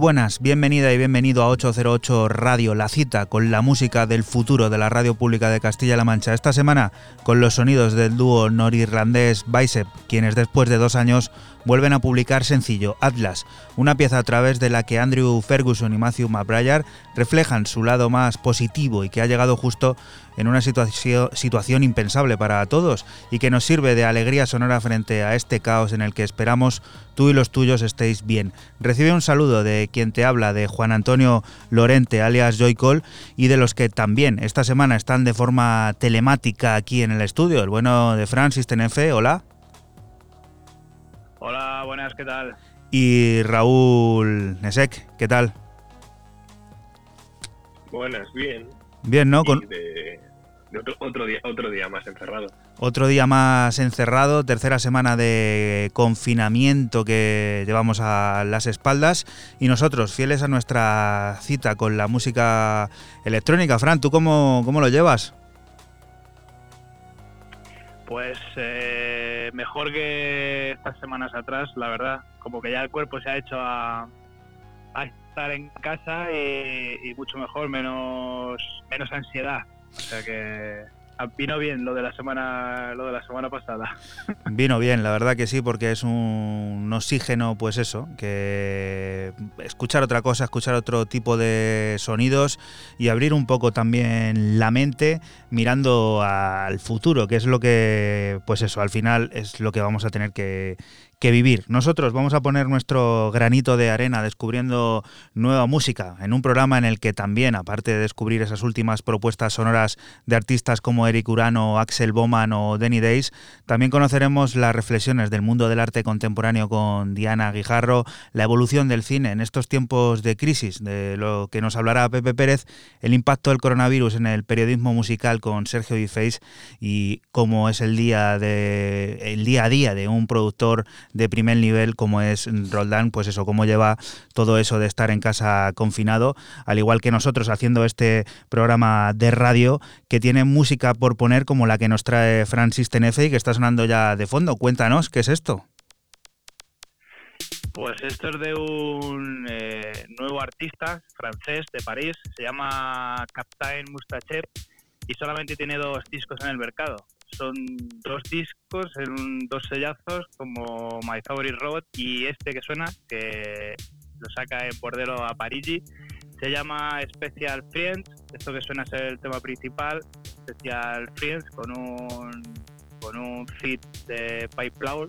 Buenas, bienvenida y bienvenido a 808 Radio, la cita con la música del futuro de la radio pública de Castilla-La Mancha. Esta semana con los sonidos del dúo norirlandés Bicep, quienes después de dos años vuelven a publicar sencillo Atlas, una pieza a través de la que Andrew Ferguson y Matthew McBride reflejan su lado más positivo y que ha llegado justo en una situación impensable para todos y que nos sirve de alegría sonora frente a este caos en el que esperamos tú y los tuyos estéis bien. Recibe un saludo de quien te habla, de Juan Antonio Lorente, alias Joycol, y de los que también esta semana están de forma telemática aquí en el estudio. El bueno de Francis Tenefe, hola. Hola, buenas, ¿qué tal? Y Raúl Nesek, ¿qué tal? Buenas, bien. Bien, ¿no? Con... De, otro, día, otro día más encerrado. Otro día más encerrado, tercera semana de confinamiento que llevamos a las espaldas y nosotros, fieles a nuestra cita con la música electrónica. Fran, ¿tú cómo, cómo lo llevas? Pues eh, mejor que estas semanas atrás, la verdad. Como que ya el cuerpo se ha hecho a, estar en casa y, mucho mejor, menos, menos ansiedad. O sea que vino bien lo de la semana lo de la semana pasada. Vino bien, la verdad que sí, porque es un oxígeno, pues eso, que escuchar otra cosa, escuchar otro tipo de sonidos y abrir un poco también la mente mirando al futuro, que es lo que, pues eso, al final es lo que vamos a tener que, que vivir. Nosotros vamos a poner nuestro granito de arena descubriendo nueva música en un programa en el que también, aparte de descubrir esas últimas propuestas sonoras de artistas como Eric Urano, Axel Boman o Denny Days, también conoceremos las reflexiones del mundo del arte contemporáneo con Diana Guijarro, la evolución del cine en estos tiempos de crisis, de lo que nos hablará Pepe Pérez, el impacto del coronavirus en el periodismo musical con Sergio Difeis y cómo es el día de el día a día de un productor de primer nivel como es Roldán, pues eso, cómo lleva todo eso de estar en casa confinado, al igual que nosotros haciendo este programa de radio que tiene música por poner como la que nos trae Francis Tenefe y que está sonando ya de fondo. Cuéntanos, ¿qué es esto? Pues esto es de un eh, nuevo artista francés de París, se llama Captain Mustache y solamente tiene dos discos en el mercado son dos discos en dos sellazos como My Favorite Robot y este que suena, que lo saca en Bordero a Parigi, se llama Special Friends, esto que suena es el tema principal, Special Friends con un, con un fit de Pipe Powell,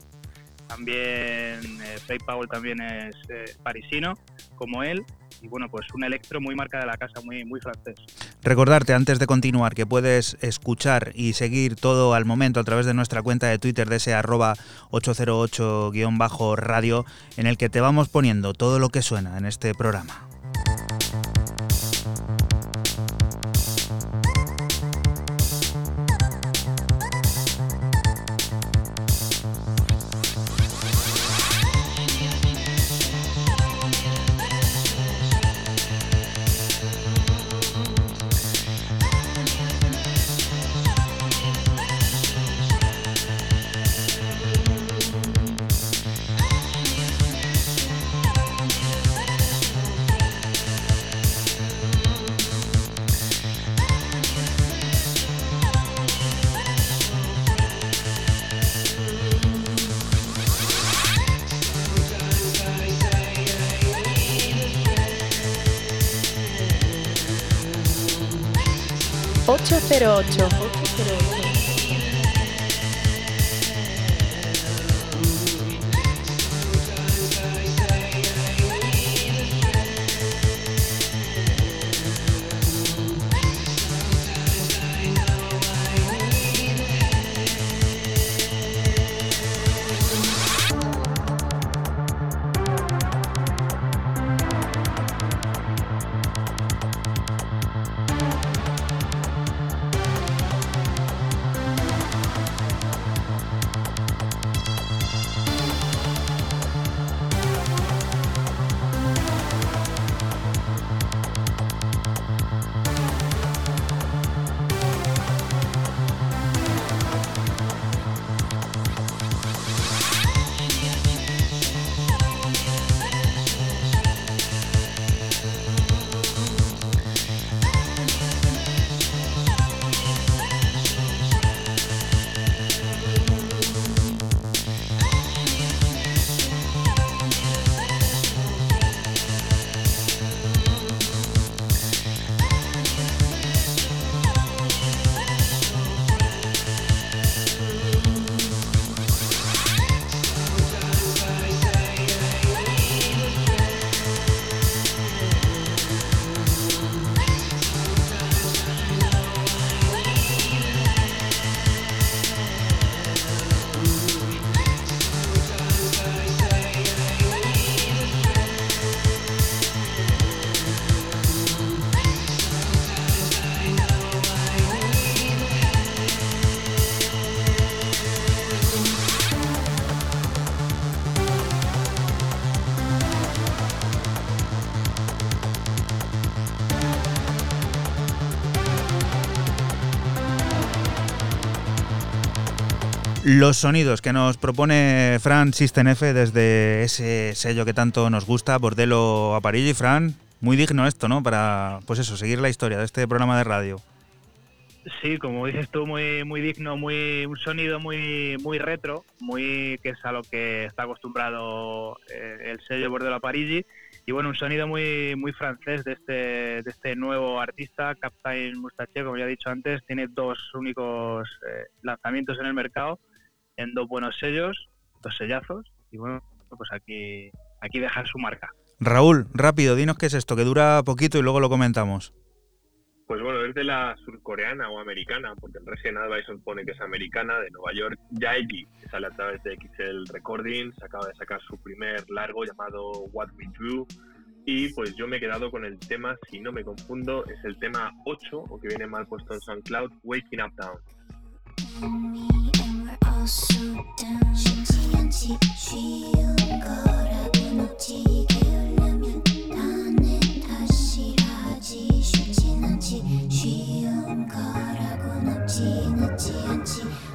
también eh, Pipe Powell también es eh, parisino como él y bueno, pues un electro muy marca de la casa, muy, muy francés. Recordarte antes de continuar que puedes escuchar y seguir todo al momento a través de nuestra cuenta de Twitter de ese arroba 808-radio en el que te vamos poniendo todo lo que suena en este programa. 808. Los sonidos que nos propone Fran System F desde ese sello que tanto nos gusta, Bordelo Aparillo y Fran, muy digno esto, ¿no? Para, pues eso, seguir la historia de este programa de radio. Sí, como dices tú, muy muy digno, muy un sonido muy muy retro, muy que es a lo que está acostumbrado eh, el sello Bordelo Parigi y bueno, un sonido muy muy francés de este de este nuevo artista, Captain Mustache, como ya he dicho antes, tiene dos únicos eh, lanzamientos en el mercado en dos buenos sellos, dos sellazos y bueno, pues aquí aquí deja su marca. Raúl, rápido, dinos qué es esto, que dura poquito y luego lo comentamos. Pues bueno, es de la surcoreana o americana, porque el Resident Advisor pone que es americana, de Nueva York. Yaegi, que sale a través de XL Recordings, acaba de sacar su primer largo llamado What We Do. Y pues yo me he quedado con el tema, si no me confundo, es el tema 8, o que viene mal puesto en SoundCloud, Waking Up Down.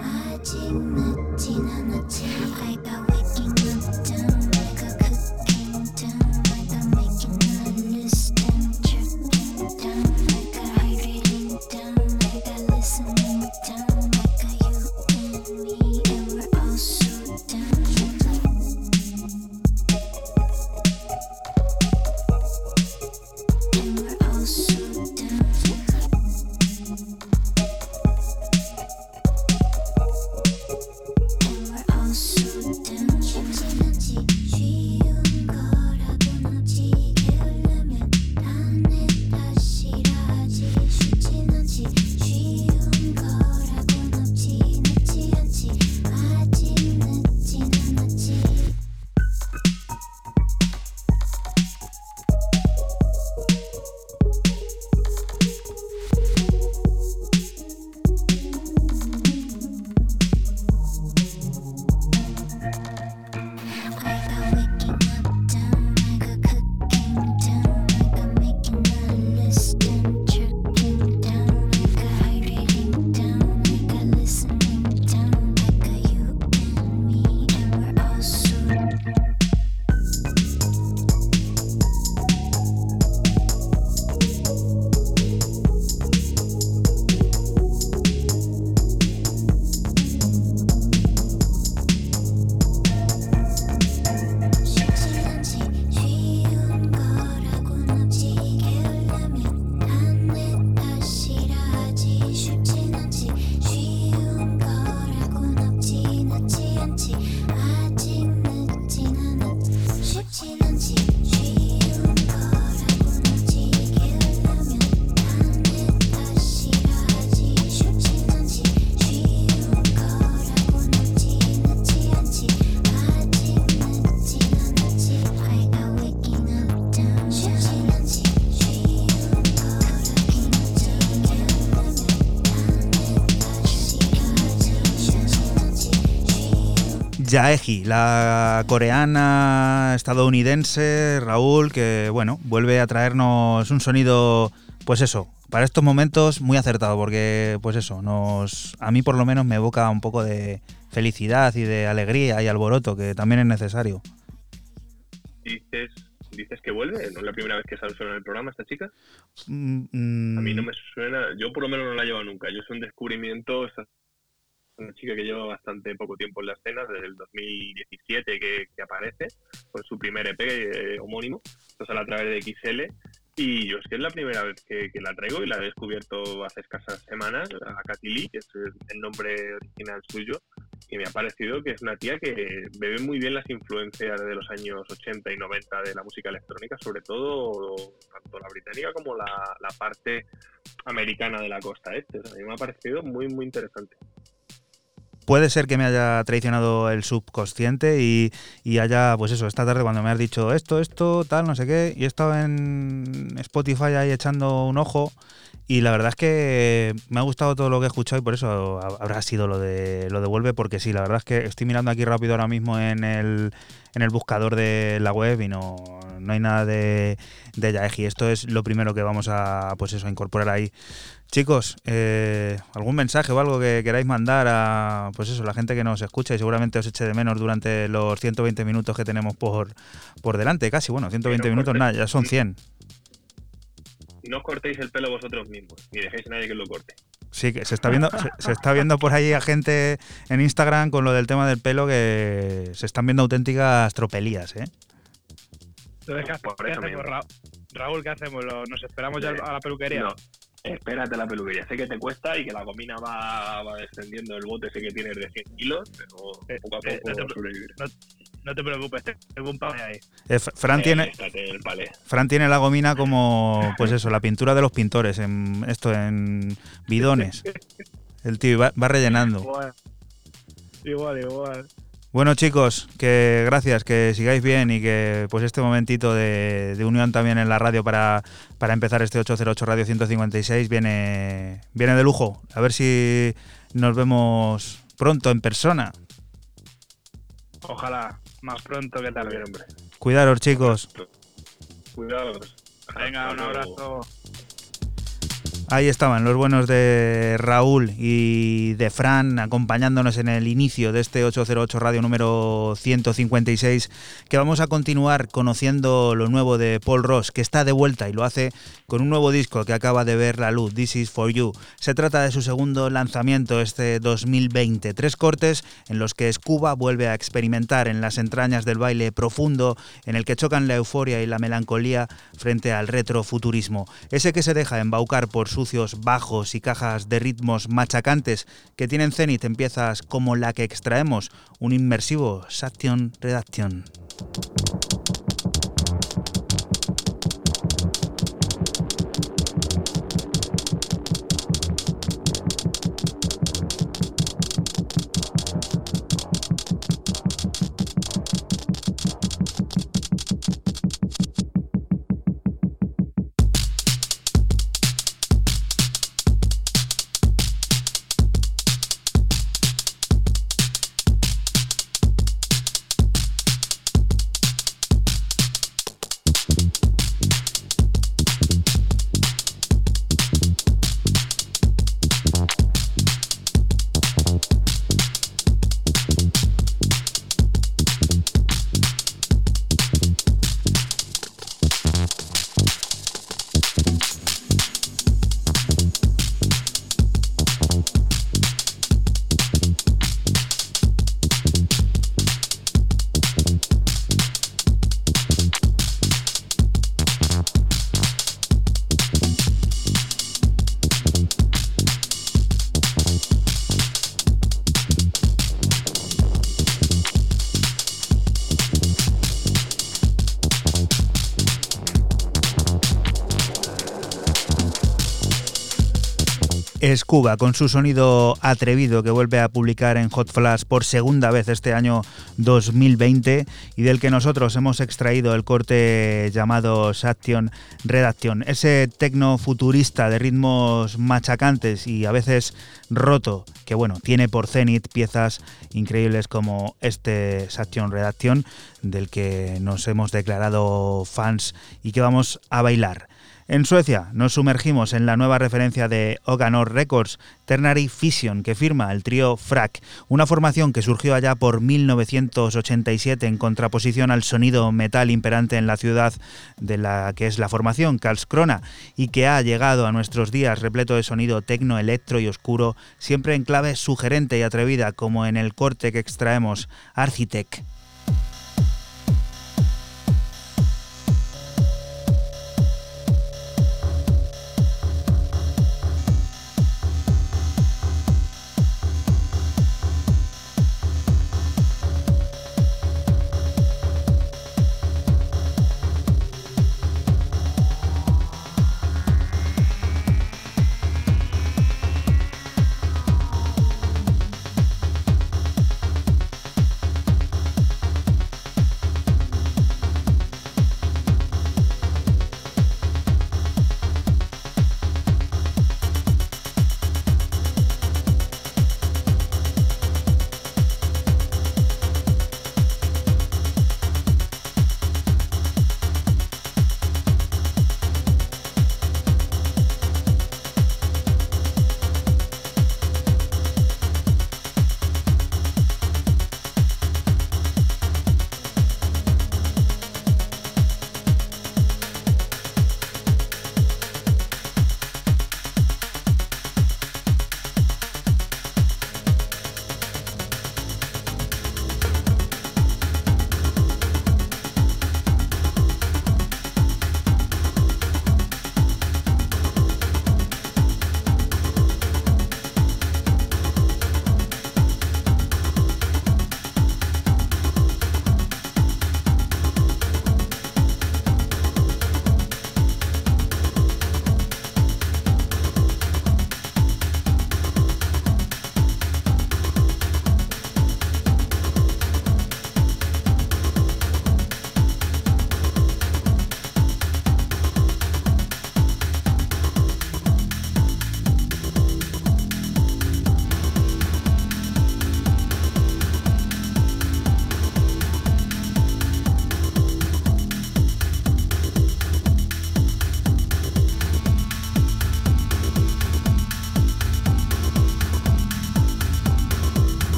아직 늦진 않았지 I got waking 쉬운 Yaeji, la coreana estadounidense, Raúl, que bueno, vuelve a traernos un sonido, pues eso, para estos momentos muy acertado, porque pues eso, nos, a mí por lo menos me evoca un poco de felicidad y de alegría y alboroto, que también es necesario. Dices, dices que vuelve, ¿no es la primera vez que sale en el programa esta chica? Mm, mm, A mí no me suena, yo por lo menos no la llevo nunca. Yo soy un descubrimiento, esta- una chica que lleva bastante poco tiempo en la escena, desde el 2017 que, que aparece, con su primer EP eh, homónimo, esto sale a través de XL. Y yo es que es la primera vez que, que la traigo y la he descubierto hace escasas semanas, a Katy Lee, que es el, nombre original suyo, y me ha parecido que es una tía que bebe muy bien las influencias de los años 80 y 90 de la música electrónica, sobre todo tanto la británica como la, la parte americana de la costa este. O sea, a mí me ha parecido muy, muy interesante. Puede ser que me haya traicionado el subconsciente y, haya, pues eso, esta tarde cuando me has dicho esto, esto, tal, no sé qué, y he estado en Spotify ahí echando un ojo y la verdad es que me ha gustado todo lo que he escuchado y por eso ha- habrá sido lo de lo de Vuelve, porque sí, la verdad es que estoy mirando aquí rápido ahora mismo en el, en el buscador de la web y no, no hay nada de, de Yaeji. Esto es lo primero que vamos a, pues eso, a incorporar ahí. Chicos, eh, ¿algún mensaje o algo que queráis mandar a pues eso, la gente que nos escucha y seguramente os eche de menos durante los 120 minutos que tenemos por, por delante? Casi, bueno, 120 minutos, nada, ya son 100. No os cortéis el pelo vosotros mismos, ni dejéis a nadie que lo corte. Sí, que se está viendo, se, está viendo por ahí a gente en Instagram con lo del tema del pelo que se están viendo auténticas tropelías, ¿eh? Entonces, ¿qué, hacemos, Raúl? ¿Qué hacemos? ¿Nos esperamos ya a la peluquería? No, espérate la peluquería. Sé que te cuesta y que la gomina va, va descendiendo el bote sé que tienes de 100 kilos, pero eh, poco a poco eh, no, te, sobrevivir. No, te preocupes, tengo un palé ahí. Eh, Fran, tiene, Fran tiene la gomina como, pues eso, la pintura de los pintores, en esto, en bidones. El tío va, va rellenando. Igual, igual. igual. Bueno chicos, que gracias, que sigáis bien y que pues este momentito de, unión también en la radio para, para, empezar este 808 Radio 156 viene, viene de lujo. A ver si nos vemos pronto en persona. Ojalá, más pronto que tarde, hombre. Cuidaros chicos. Cuidaros. Venga, un abrazo. Ahí estaban los buenos de Raúl y de Fran acompañándonos en el inicio de este 808 Radio número 156 que vamos a continuar conociendo lo nuevo de Paul Ross que está de vuelta y lo hace con un nuevo disco que acaba de ver la luz, This is for You. Se trata de su segundo lanzamiento este 2020, tres cortes en los que Scuba vuelve a experimentar en las entrañas del baile profundo en el que chocan la euforia y la melancolía frente al retrofuturismo, ese que se deja embaucar por su bajos y cajas de ritmos machacantes que tienen Zenith en piezas como la que extraemos, un inmersivo Sation Redaction. Es Cuba, con su sonido atrevido que vuelve a publicar en Hot Flash por segunda vez este año 2020 y del que nosotros hemos extraído el corte llamado Saction Redacción. Ese tecno futurista de ritmos machacantes y a veces roto, que bueno, tiene por Zenith piezas increíbles como este Saction Redacción, del que nos hemos declarado fans y que vamos a bailar. En Suecia nos sumergimos en la nueva referencia de Oganor Records, Ternary Fission, que firma el trío Frack, una formación que surgió allá por 1987 en contraposición al sonido metal imperante en la ciudad de la que es la formación, Karlskrona, y que ha llegado a nuestros días repleto de sonido tecno, electro y oscuro, siempre en clave sugerente y atrevida, como en el corte que extraemos, Architect.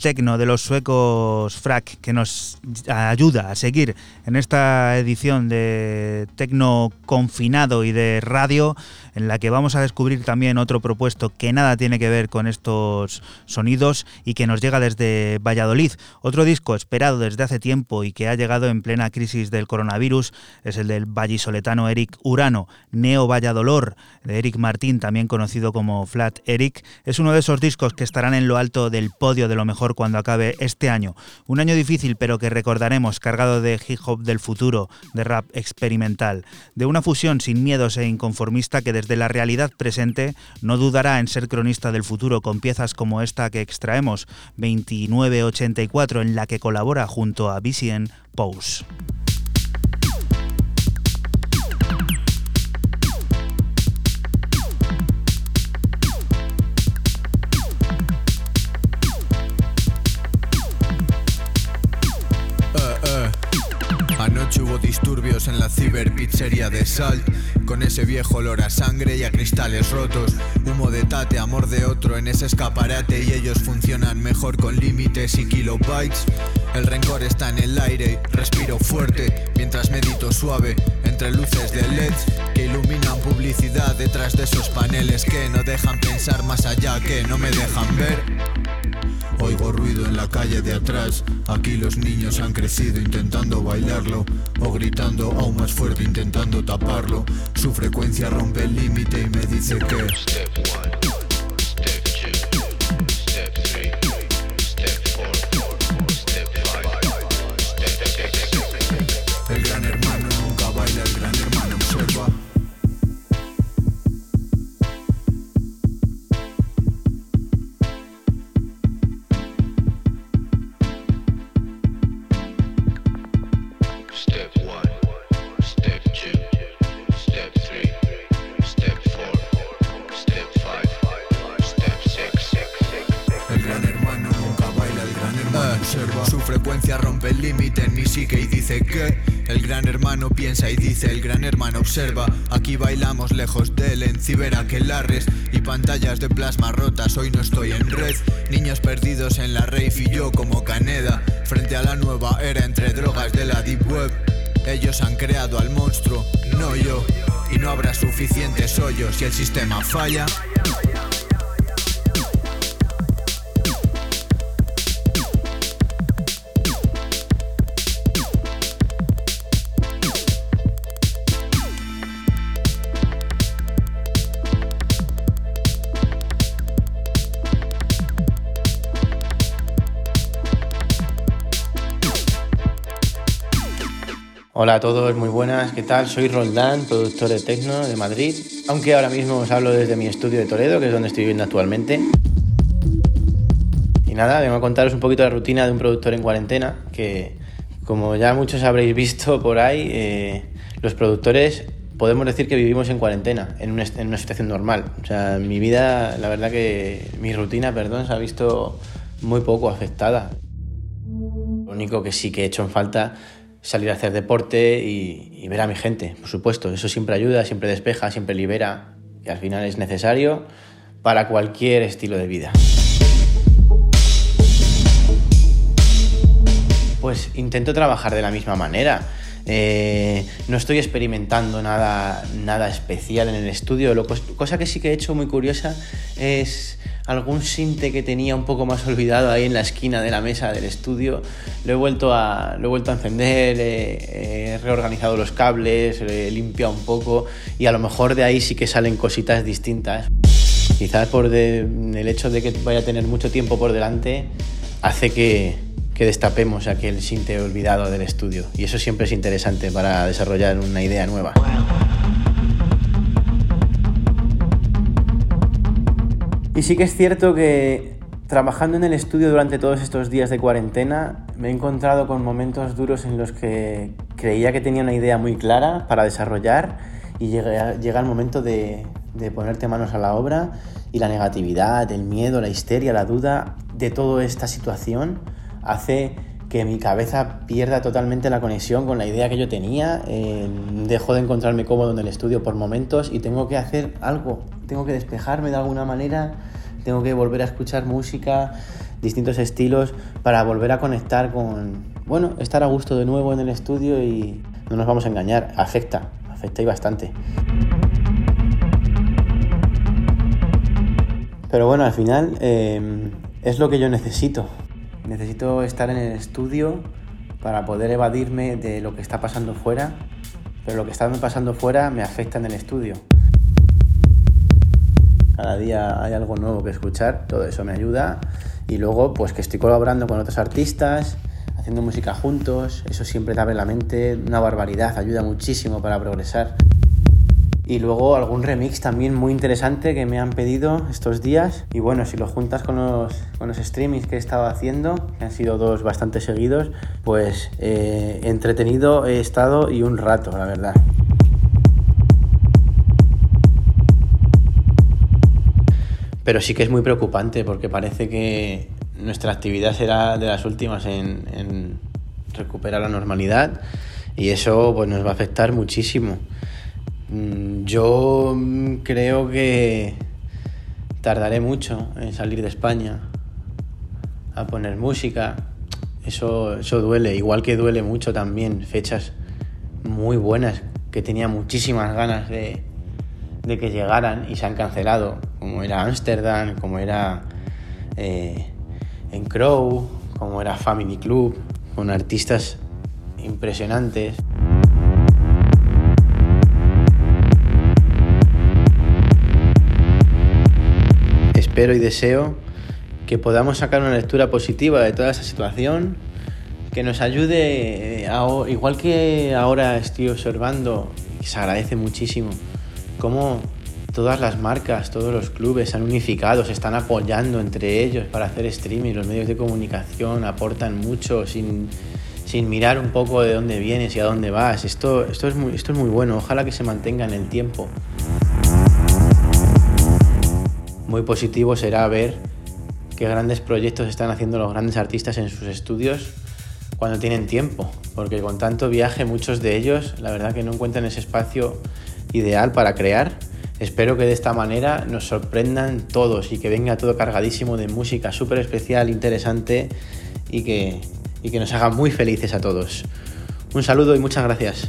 El tecno de los suecos Frack, que nos ayuda a seguir en esta edición de tecno confinado y de radio, en la que vamos a descubrir también otro propuesto que nada tiene que ver con estos sonidos y que nos llega desde Valladolid. Otro disco esperado desde hace tiempo y que ha llegado en plena crisis del coronavirus es el del vallisoletano Eric Urano, Neo Valladolor, de Eric Martín, también conocido como Flat Eric. Es uno de esos discos que estarán en lo alto del podio de lo mejor cuando acabe este año. Un año difícil, pero que recordaremos cargado de hip hop del futuro, de rap experimental, de una fusión sin miedos e inconformista que desde la realidad presente no dudará en ser cronista del futuro con piezas como esta que extraemos, 2984, en la que colabora junto a BCN Pose. Hubo disturbios en la ciberpizzería de Salt. Con ese viejo olor a sangre y a cristales rotos. Humo de tate, amor de otro en ese escaparate. Y ellos funcionan mejor con límites y kilobytes. El rencor está en el aire, respiro fuerte Mientras medito suave entre luces de LEDs Que iluminan publicidad detrás de esos paneles Que no dejan pensar más allá, que no me dejan ver. Oigo ruido en la calle de atrás. Aquí los niños han crecido intentando bailarlo o gritando aún más fuerte intentando taparlo. Su frecuencia rompe el límite y me dice que. Piensa y dice el gran hermano observa. Aquí bailamos lejos del en ciberaquelarres Y pantallas de plasma rotas, hoy no estoy en red Niños perdidos en la rave y yo como Caneda Frente a la nueva era entre drogas de la deep web. Ellos han creado al monstruo, no yo Y no habrá suficientes hoyos. Si el sistema falla Hola a todos, muy buenas, ¿qué tal? Soy Roldán, productor de Tecno de Madrid, aunque ahora mismo os hablo desde mi estudio de Toledo, que es donde estoy viviendo actualmente. Y nada, vengo a contaros un poquito la rutina de un productor en cuarentena, que como ya muchos habréis visto por ahí, eh, los productores podemos decir que vivimos en cuarentena, en una, en una situación normal. O sea, mi vida, la verdad que mi rutina, perdón, se ha visto muy poco afectada. Lo único que sí que he hecho en falta salir a hacer deporte y, ver a mi gente, por supuesto. Eso siempre ayuda, siempre despeja, siempre libera y al final es necesario para cualquier estilo de vida. Pues intento trabajar de la misma manera. Eh, no estoy experimentando nada, nada especial en el estudio. Lo, cosa que sí que he hecho muy curiosa es algún sinte que tenía un poco más olvidado ahí en la esquina de la mesa del estudio. Lo he vuelto a, lo he vuelto a encender, he reorganizado los cables, he limpiado un poco y a lo mejor de ahí sí que salen cositas distintas. Quizás por el hecho de que vaya a tener mucho tiempo por delante hace que, que destapemos aquel sinte olvidado del estudio y eso siempre es interesante para desarrollar una idea nueva. Y sí que es cierto que trabajando en el estudio durante todos estos días de cuarentena me he encontrado con momentos duros en los que creía que tenía una idea muy clara para desarrollar y llega, llega el momento de, de ponerte manos a la obra y la negatividad, el miedo, la histeria, la duda de toda esta situación hace que mi cabeza pierda totalmente la conexión con la idea que yo tenía, eh, dejo de encontrarme cómodo en el estudio por momentos y tengo que hacer algo, tengo que despejarme de alguna manera tengo que volver a escuchar música, distintos estilos para volver a conectar con, bueno, estar a gusto de nuevo en el estudio y no nos vamos a engañar, afecta, afecta y bastante. Pero bueno, al final em, es lo que yo necesito. Necesito estar en el estudio para poder evadirme de lo que está pasando fuera, pero lo que está pasando fuera me afecta en el estudio. Cada día hay algo nuevo que escuchar, todo eso me ayuda. Y luego, pues que estoy colaborando con otros artistas, haciendo música juntos, eso siempre te abre la mente, una barbaridad, ayuda muchísimo para progresar. Y luego algún remix también muy interesante que me han pedido estos días. Y bueno, si lo juntas con los, con los streamings que he estado haciendo, que han sido dos bastante seguidos, pues eh, entretenido he estado y un rato, la verdad. Pero sí que es muy preocupante porque parece que nuestra actividad será de las últimas en, en recuperar la normalidad y eso pues, nos va a afectar muchísimo. Mm, yo creo que tardaré mucho en salir de España a poner música. Eso, eso duele, igual que duele mucho también fechas muy buenas que tenía muchísimas ganas de, de que llegaran y se han cancelado, como era Amsterdam, como era eh, en Crow, como era Family Club, con artistas impresionantes. Espero y deseo que podamos sacar una lectura positiva de toda esa situación, que nos ayude, eh, igual que ahora estoy observando, y se agradece muchísimo, cómo todas las marcas, todos los clubes se han unificado, se están apoyando entre ellos para hacer streaming, los medios de comunicación aportan mucho sin, sin mirar un poco de dónde vienes y a dónde vas. Esto, esto, es muy, esto es muy bueno, ojalá que se mantenga en el tiempo. Muy positivo será ver qué grandes proyectos están haciendo los grandes artistas en sus estudios cuando tienen tiempo, porque con tanto viaje muchos de ellos la verdad que no encuentran ese espacio ideal para crear. Espero que de esta manera nos sorprendan todos y que venga todo cargadísimo de música súper especial, interesante y que, y que nos haga muy felices a todos. Un saludo y muchas gracias.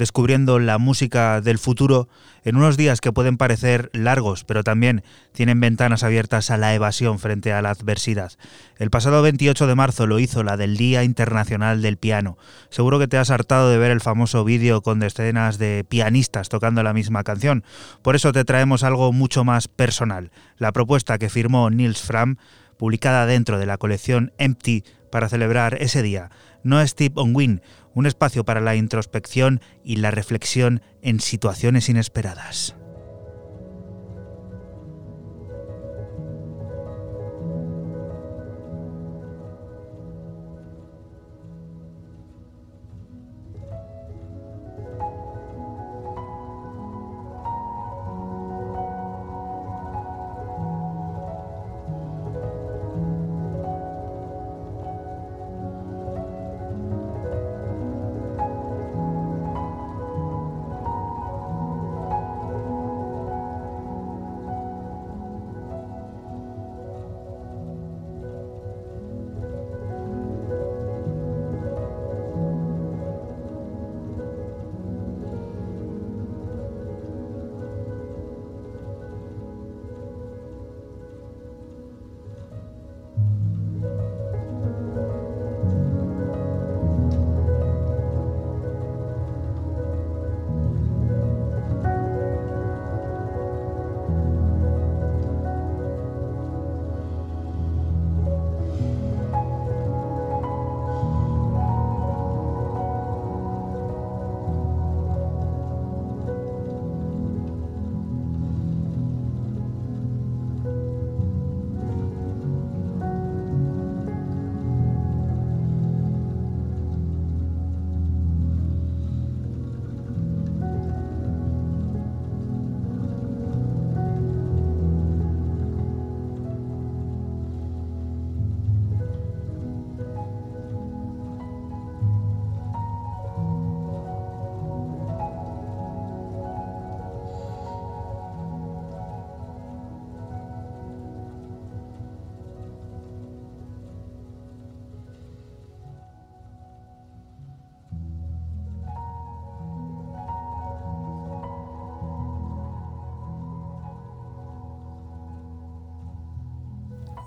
descubriendo la música del futuro en unos días que pueden parecer largos, pero también tienen ventanas abiertas a la evasión frente a la adversidad. El pasado 28 de marzo lo hizo la del Día Internacional del Piano. Seguro que te has hartado de ver el famoso vídeo con decenas de pianistas tocando la misma canción. Por eso te traemos algo mucho más personal. La propuesta que firmó Nils Fram, publicada dentro de la colección Empty para celebrar ese día. No es Tip on Win, un espacio para la introspección y la reflexión en situaciones inesperadas.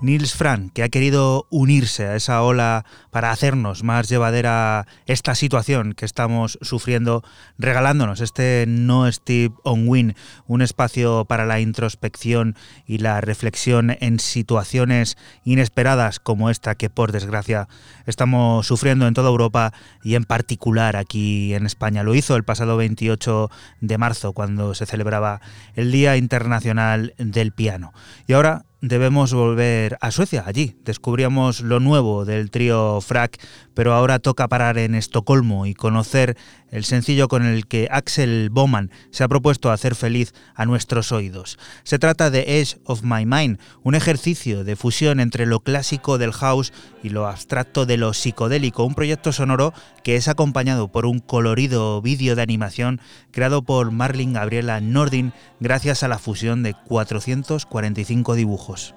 Nils Fran, que ha querido unirse a esa ola para hacernos más llevadera esta situación que estamos sufriendo, regalándonos este No Steve on Win, un espacio para la introspección y la reflexión en situaciones inesperadas como esta que por desgracia estamos sufriendo en toda Europa y en particular aquí en España. Lo hizo el pasado 28 de marzo cuando se celebraba el Día Internacional del Piano. Y ahora debemos volver a Suecia. Allí descubríamos lo nuevo del trío Frack, pero ahora toca parar en Estocolmo y conocer el sencillo con el que Axel Bowman se ha propuesto hacer feliz a nuestros oídos. Se trata de Edge of My Mind, un ejercicio de fusión entre lo clásico del house y lo abstracto de lo psicodélico, un proyecto sonoro que es acompañado por un colorido vídeo de animación creado por Marlin Gabriela Nordin gracias a la fusión de 445 dibujos. hijos.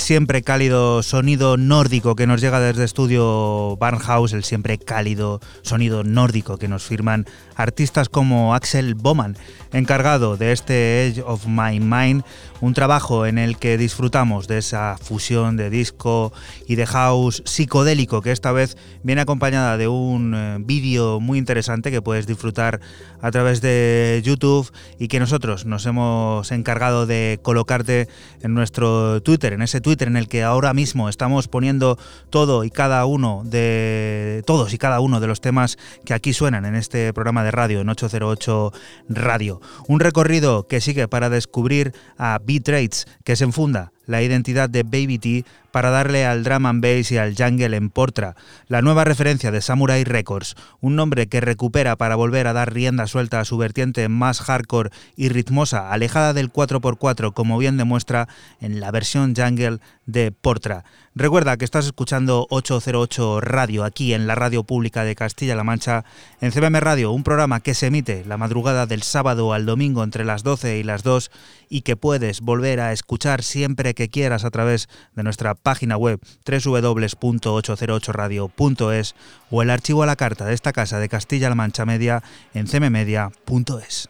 Siempre cálido sonido nórdico que nos llega desde estudio Barnhouse, el siempre cálido sonido nórdico que nos firman artistas como Axel Boman, encargado de este Edge of My Mind, un trabajo en el que disfrutamos de esa fusión de disco y de house psicodélico que esta vez viene acompañada de un eh, vídeo muy interesante que puedes disfrutar a través de YouTube y que nosotros nos hemos encargado de colocarte en nuestro Twitter, en ese Twitter en el que ahora mismo estamos poniendo todo y cada uno de todos y cada uno de los temas que aquí suenan en este programa de radio en 808 Radio. Un recorrido que sigue para descubrir a Beat que se enfunda la identidad de Baby T para darle al drum and bass y al jungle en Portra, la nueva referencia de Samurai Records, un nombre que recupera para volver a dar rienda suelta a su vertiente más hardcore y ritmosa, alejada del 4x4, como bien demuestra en la versión jungle de Portra. Recuerda que estás escuchando 808 Radio aquí en la radio pública de Castilla-La Mancha, en CBM Radio, un programa que se emite la madrugada del sábado al domingo entre las 12 y las 2 y que puedes volver a escuchar siempre que quieras a través de nuestra página web www.808radio.es o el archivo a la carta de esta casa de Castilla-La Mancha Media en cmmedia.es.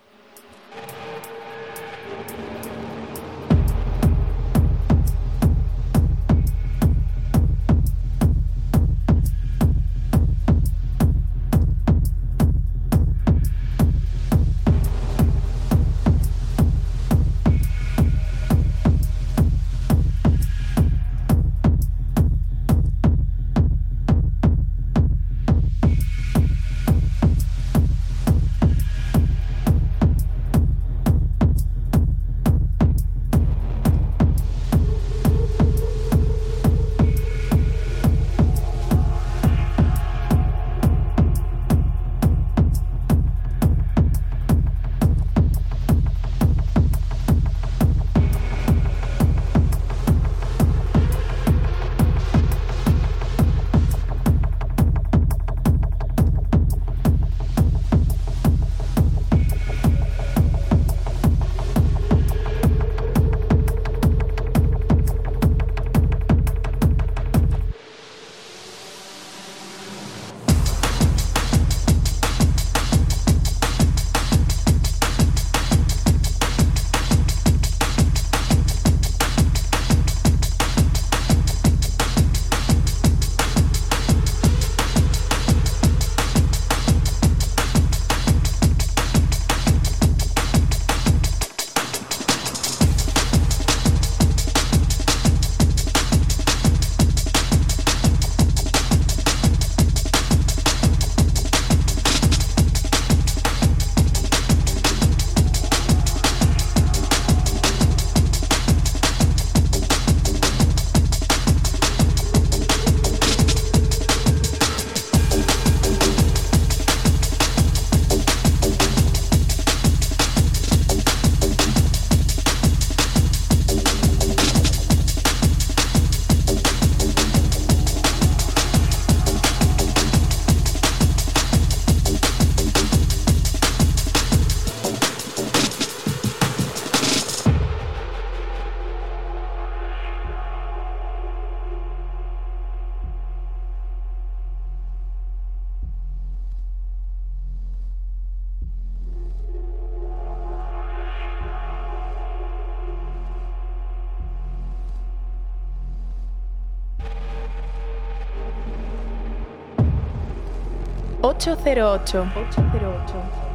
808. 808.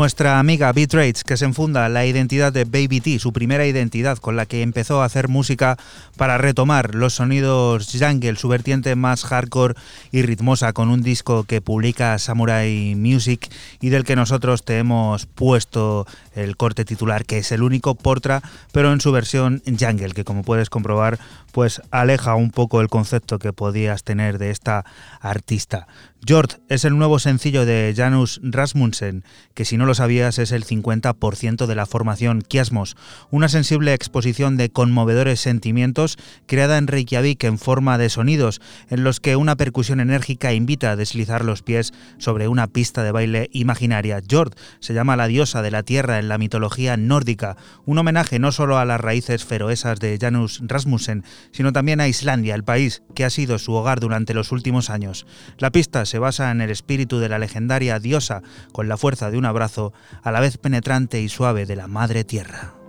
Nuestra amiga Beat Rates, que se enfunda la identidad de Baby T, su primera identidad con la que empezó a hacer música para retomar los sonidos jungle, su vertiente más hardcore y ritmosa, con un disco que publica Samurai Music y del que nosotros te hemos puesto el corte titular, que es el único Portra, pero en su versión jungle, que como puedes comprobar, pues aleja un poco el concepto que podías tener de esta artista. Jord es el nuevo sencillo de Janus Rasmussen, que si no lo sabías es el 50% de la formación Kiasmos, una sensible exposición de conmovedores sentimientos creada en Reykjavik en forma de sonidos, en los que una percusión enérgica invita a deslizar los pies sobre una pista de baile imaginaria. Jord se llama la diosa de la tierra en la mitología nórdica, un homenaje no solo a las raíces feroesas de Janus Rasmussen, sino también a Islandia, el país que ha sido su hogar durante los últimos años. La pista se basa en el espíritu de la legendaria diosa, con la fuerza de un abrazo, a la vez penetrante y suave de la Madre Tierra.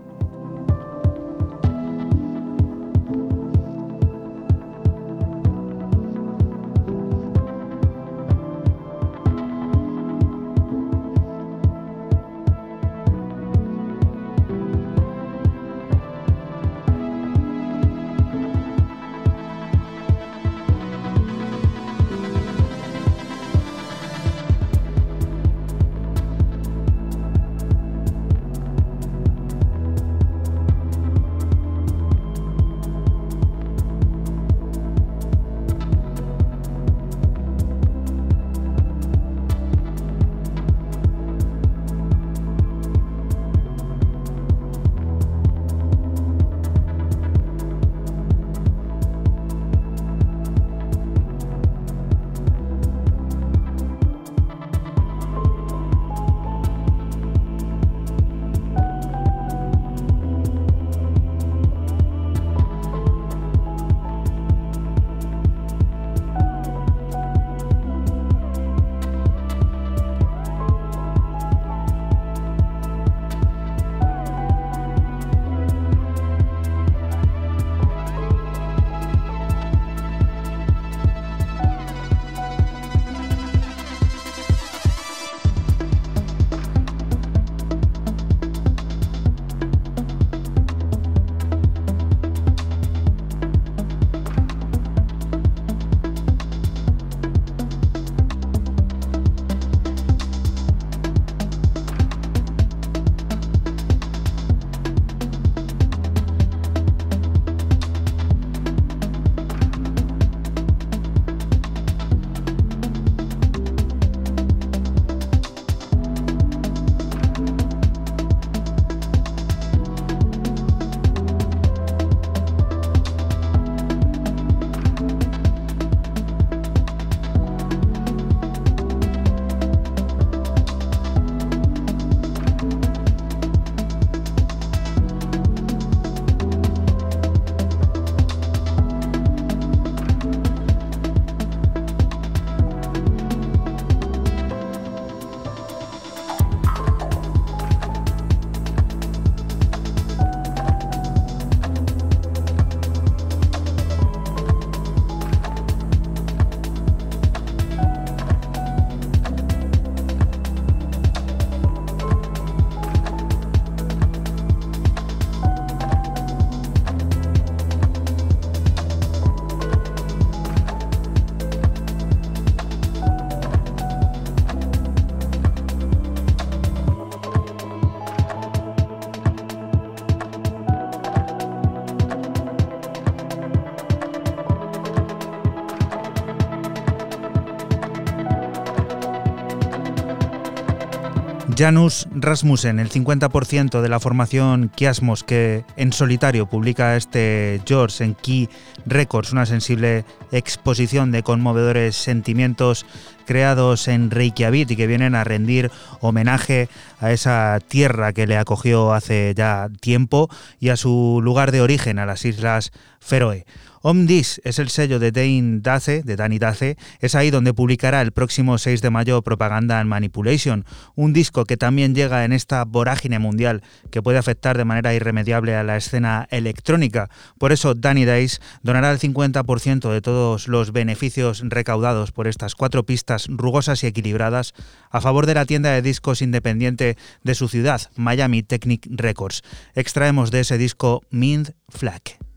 Janus Rasmussen, el 50% de la formación Kiasmos que en solitario publica este George en Key Records, una sensible exposición de conmovedores sentimientos creados en Reykjavik y que vienen a rendir homenaje a esa tierra que le acogió hace ya tiempo y a su lugar de origen, a las Islas Feroe. Omdis es el sello de Dane Dace, de Danny Dace, es ahí donde publicará el próximo 6 de mayo Propaganda and Manipulation, un disco que también llega en esta vorágine mundial que puede afectar de manera irremediable a la escena electrónica. Por eso Danny Dace donará el 50% de todos los beneficios recaudados por estas cuatro pistas rugosas y equilibradas a favor de la tienda de discos independiente de su ciudad, Miami Technic Records. Extraemos de ese disco Mind Flag.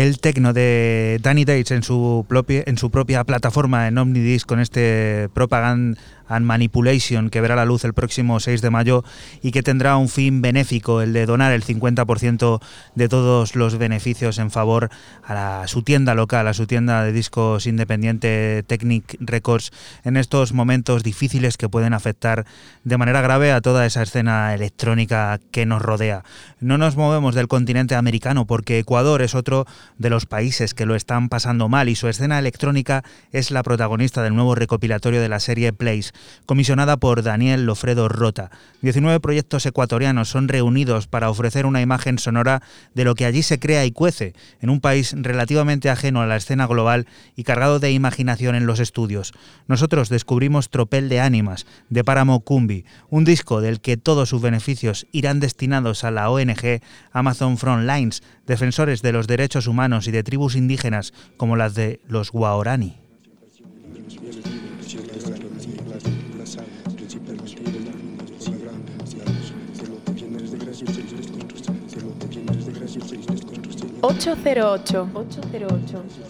El tecno de Danny Dates en su, propia, en su propia plataforma en Omnidisc con este Propaganda and Manipulation, que verá la luz el próximo 6 de mayo y que tendrá un fin benéfico, el de donar el 50% de todos los beneficios en favor a, su tienda local, a su tienda de discos independiente Technic Records, en estos momentos difíciles que pueden afectar de manera grave a toda esa escena electrónica que nos rodea. No nos movemos del continente americano porque Ecuador es otro de los países que lo están pasando mal y su escena electrónica es la protagonista del nuevo recopilatorio de la serie Place, comisionada por Daniel Lofredo Rota. 19 proyectos ecuatorianos son reunidos para ofrecer una imagen sonora de lo que allí se crea y cuece, en un país relativamente ajeno a la escena global y cargado de imaginación en los estudios. Nosotros descubrimos Tropel de Ánimas, de Páramo Cumbi, un disco del que todos sus beneficios irán destinados a la ONG Amazon Frontlines, defensores de los derechos humanos y de tribus indígenas como las de los Guaorani. 808. 808.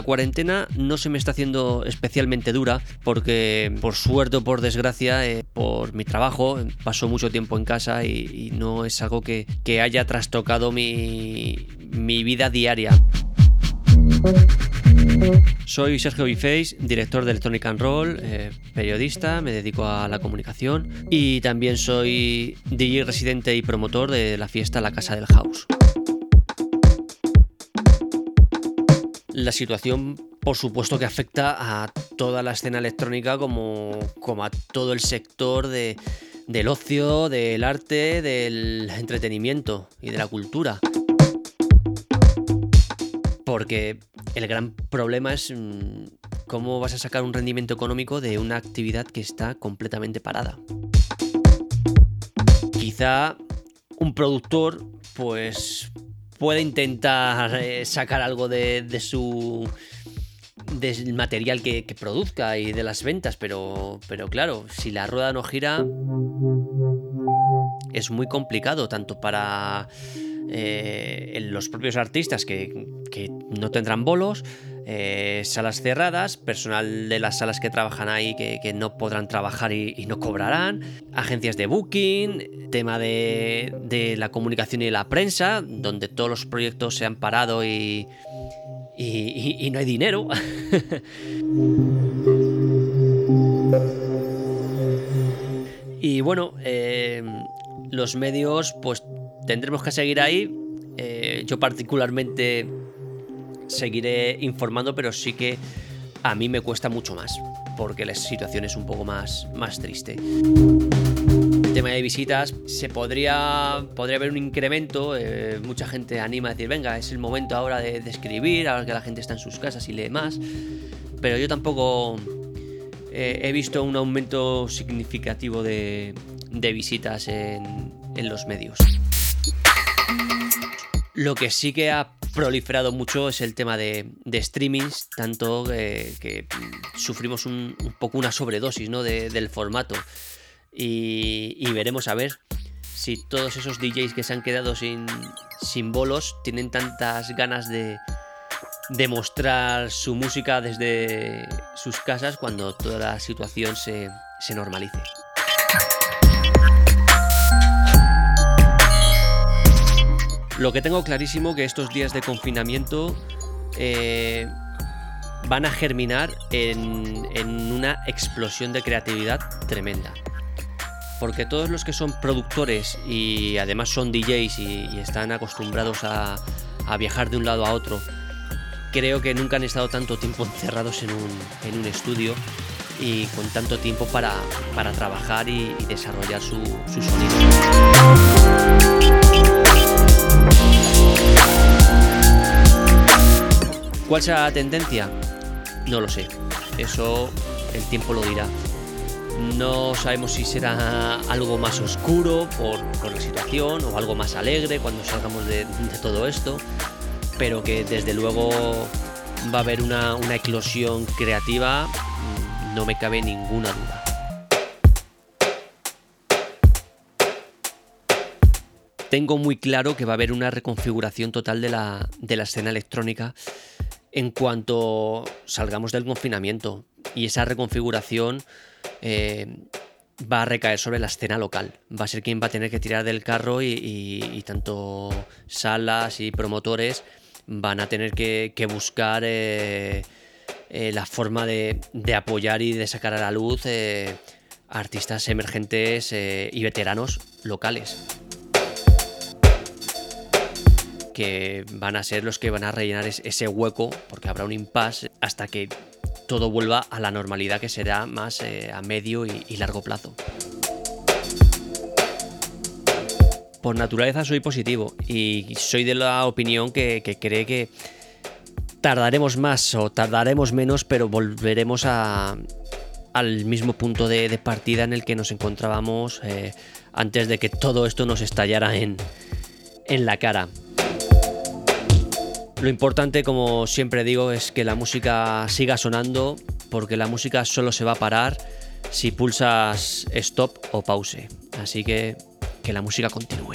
cuarentena no se me está haciendo especialmente dura porque por suerte o por desgracia, eh, por mi trabajo, paso mucho tiempo en casa y, no es algo que, haya trastocado mi, vida diaria. Soy Sergio Biface, director de Electronic and Roll, eh, periodista, me dedico a la comunicación y también soy DJ residente y promotor de la fiesta La Casa del House. La situación, por supuesto, que afecta a toda la escena electrónica como, como a todo el sector de, del ocio, del arte, del entretenimiento y de la cultura. Porque el gran problema es mm, cómo vas a sacar un rendimiento económico de una actividad que está completamente parada. Quizá un productor pues puede intentar eh, sacar algo de, su del material que, produzca y de las ventas, pero, pero claro, si la rueda no gira, es muy complicado, tanto para eh, los propios artistas que, que no tendrán bolos, eh, salas cerradas, personal de las salas que trabajan ahí que, no podrán trabajar y, no cobrarán, agencias de booking, tema de, la comunicación y la prensa, donde todos los proyectos se han parado y, no hay dinero. y bueno, eh, los medios pues tendremos que seguir ahí. Eh, yo particularmente seguiré informando, pero sí que a mí me cuesta mucho más, porque la situación es un poco más, más triste. El tema de visitas, se podría, podría haber un incremento, eh, mucha gente anima a decir, venga, es el momento ahora de, escribir, ahora que la gente está en sus casas y lee más, pero yo tampoco eh, he visto un aumento significativo de, visitas en, en los medios. Lo que sí que ha proliferado mucho es el tema de, streamings, tanto eh, que sufrimos un, poco una sobredosis ¿no? del formato. Y, veremos a ver si todos esos DJs que se han quedado sin, sin bolos tienen tantas ganas de, de mostrar su música desde sus casas cuando toda la situación se, se normalice. Lo que tengo clarísimo que estos días de confinamiento eh, van a germinar en, una explosión de creatividad tremenda. Porque todos los que son productores y además son DJs y, están acostumbrados a, viajar de un lado a otro, creo que nunca han estado tanto tiempo encerrados en un, estudio y con tanto tiempo para, trabajar y, desarrollar su, su sonido. ¿Cuál será la tendencia? No lo sé. Eso el tiempo lo dirá. No sabemos si será algo más oscuro por, la situación o algo más alegre cuando salgamos de, todo esto. pero que desde luego va a haber una, una eclosión creativa, mm, no me cabe ninguna duda. Tengo muy claro que va a haber una reconfiguración total de la, escena electrónica en cuanto salgamos del confinamiento. Y esa reconfiguración eh, va a recaer sobre la escena local. Va a ser quien va a tener que tirar del carro y, tanto salas y promotores van a tener que, buscar eh, eh, la forma de, apoyar y de sacar a la luz artistas emergentes y veteranos locales que van a ser los que van a rellenar ese hueco, porque habrá un impasse hasta que todo vuelva a la normalidad que será más eh, a medio y, largo plazo. Por naturaleza soy positivo y soy de la opinión que, cree que tardaremos más o tardaremos menos, pero volveremos al mismo punto de, partida en el que nos encontrábamos eh, antes de que todo esto nos estallara en, en la cara. Lo importante, como siempre digo, es que la música siga sonando, porque la música solo se va a parar si pulsas stop o pause. Así que que la música continúe.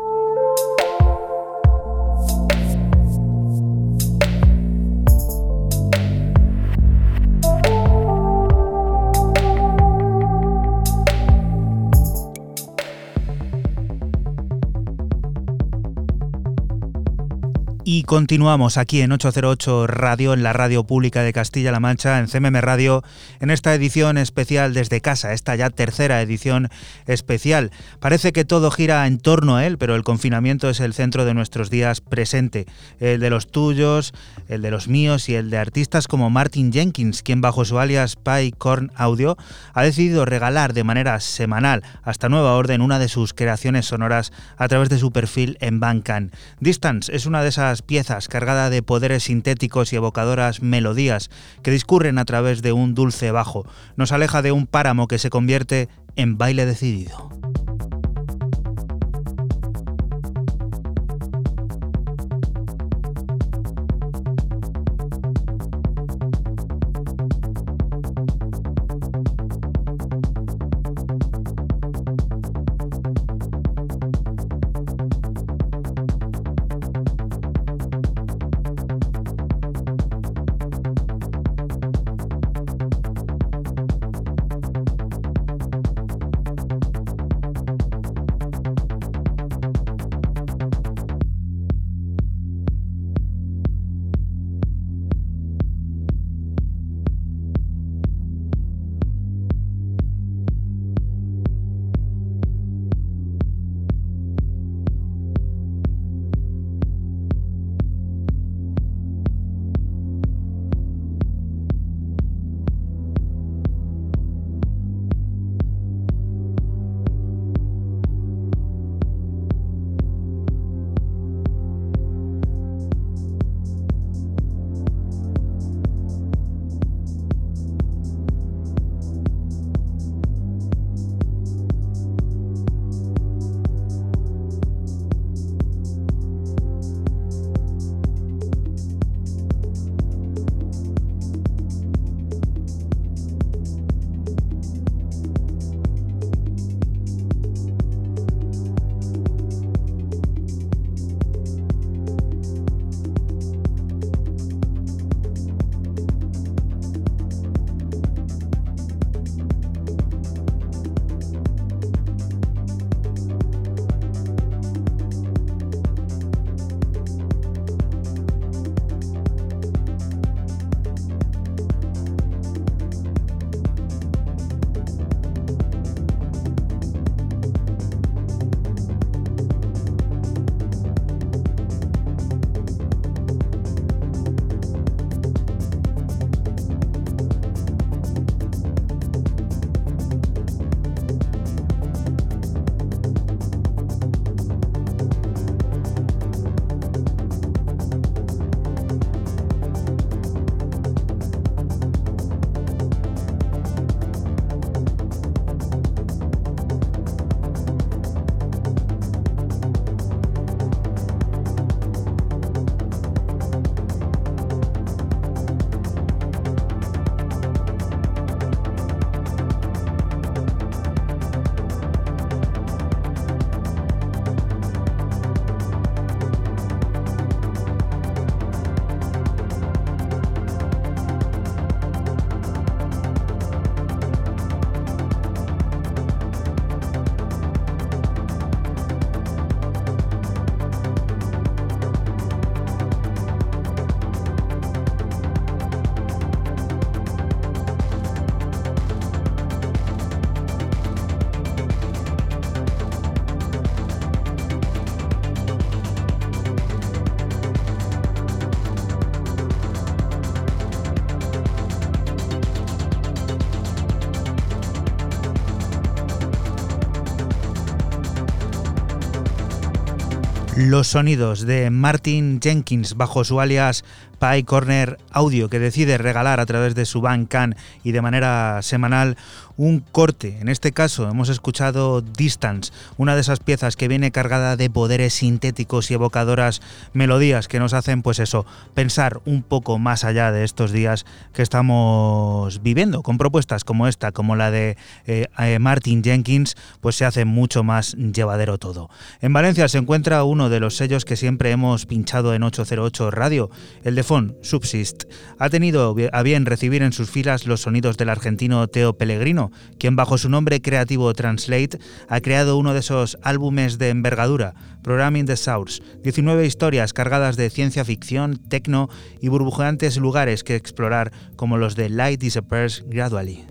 Y continuamos aquí en 808 Radio, en la radio pública de Castilla-La Mancha, en CMM Radio, en esta edición especial desde casa, esta ya tercera edición especial. Parece que todo gira en torno a él, pero el confinamiento es el centro de nuestros días presente, el de los tuyos, el de los míos y el de artistas como Martin Jenkins, quien bajo su alias Pie Corn Audio ha decidido regalar de manera semanal hasta nueva orden una de sus creaciones sonoras a través de su perfil en Bandcamp. Distance es una de esas piezas cargada de poderes sintéticos y evocadoras melodías que discurren a través de un dulce bajo. Nos aleja de un páramo que se convierte en baile decidido. Los sonidos de Martin Jenkins bajo su alias Pie Corner Audio, que decide regalar a través de su Bandcamp y de manera semanal un corte. En este caso hemos escuchado Distance, una de esas piezas que viene cargada de poderes sintéticos y evocadoras melodías que nos hacen, pues eso, pensar un poco más allá de estos días que estamos viviendo. Con propuestas como esta, como la de eh, eh, Martin Jenkins, pues se hace mucho más llevadero todo. En Valencia se encuentra uno de los sellos que siempre hemos pinchado en 808 Radio, el de Subsist, ha tenido a bien recibir en sus filas los sonidos del argentino Teo Pellegrino, quien bajo su nombre creativo Translate ha creado uno de esos álbumes de envergadura, Programming the Source, 19 historias cargadas de ciencia ficción, tecno y burbujeantes lugares que explorar como los de Light Disappears Gradually.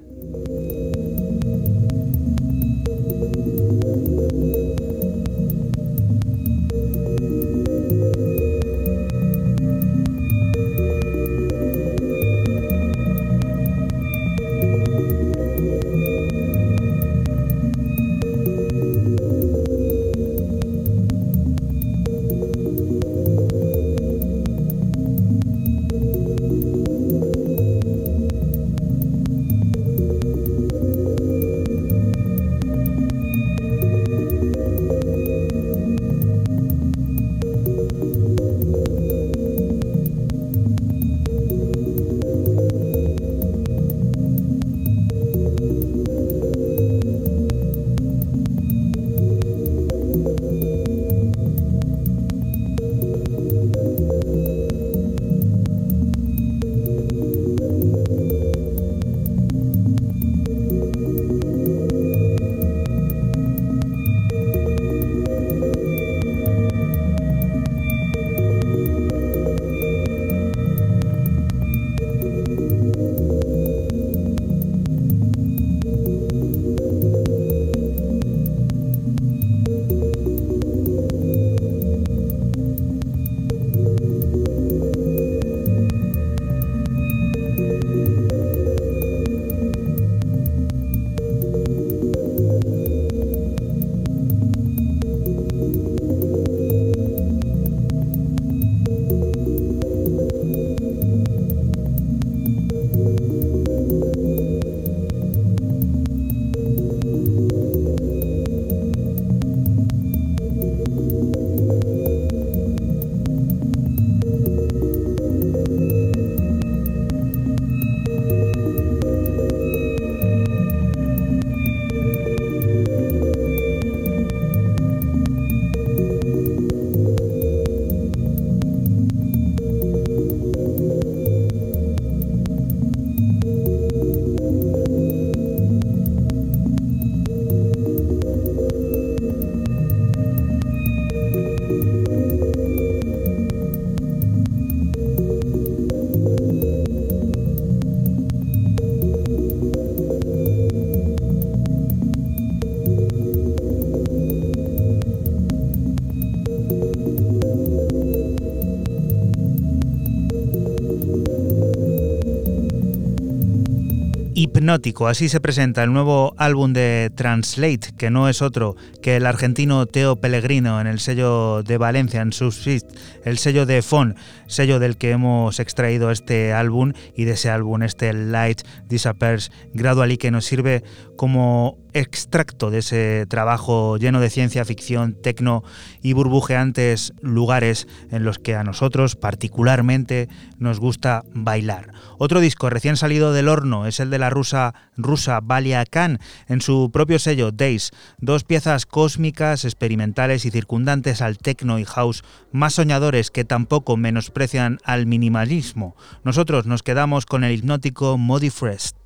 Así se presenta el nuevo álbum de Translate, que no es otro que el argentino Teo Pellegrino en el sello de Valencia, en Subsist, el sello de Fon, sello del que hemos extraído este álbum y de ese álbum este Light Disappears Gradually, que nos sirve como extracto de ese trabajo lleno de ciencia ficción, tecno y burbujeantes lugares en los que a nosotros particularmente nos gusta bailar. Otro disco recién salido del horno es el de la rusa rusa Valia Khan en su propio sello Days, dos piezas cósmicas, experimentales y circundantes al tecno y house, más soñadores que tampoco menosprecian al minimalismo. Nosotros nos quedamos con el hipnótico Modi 808.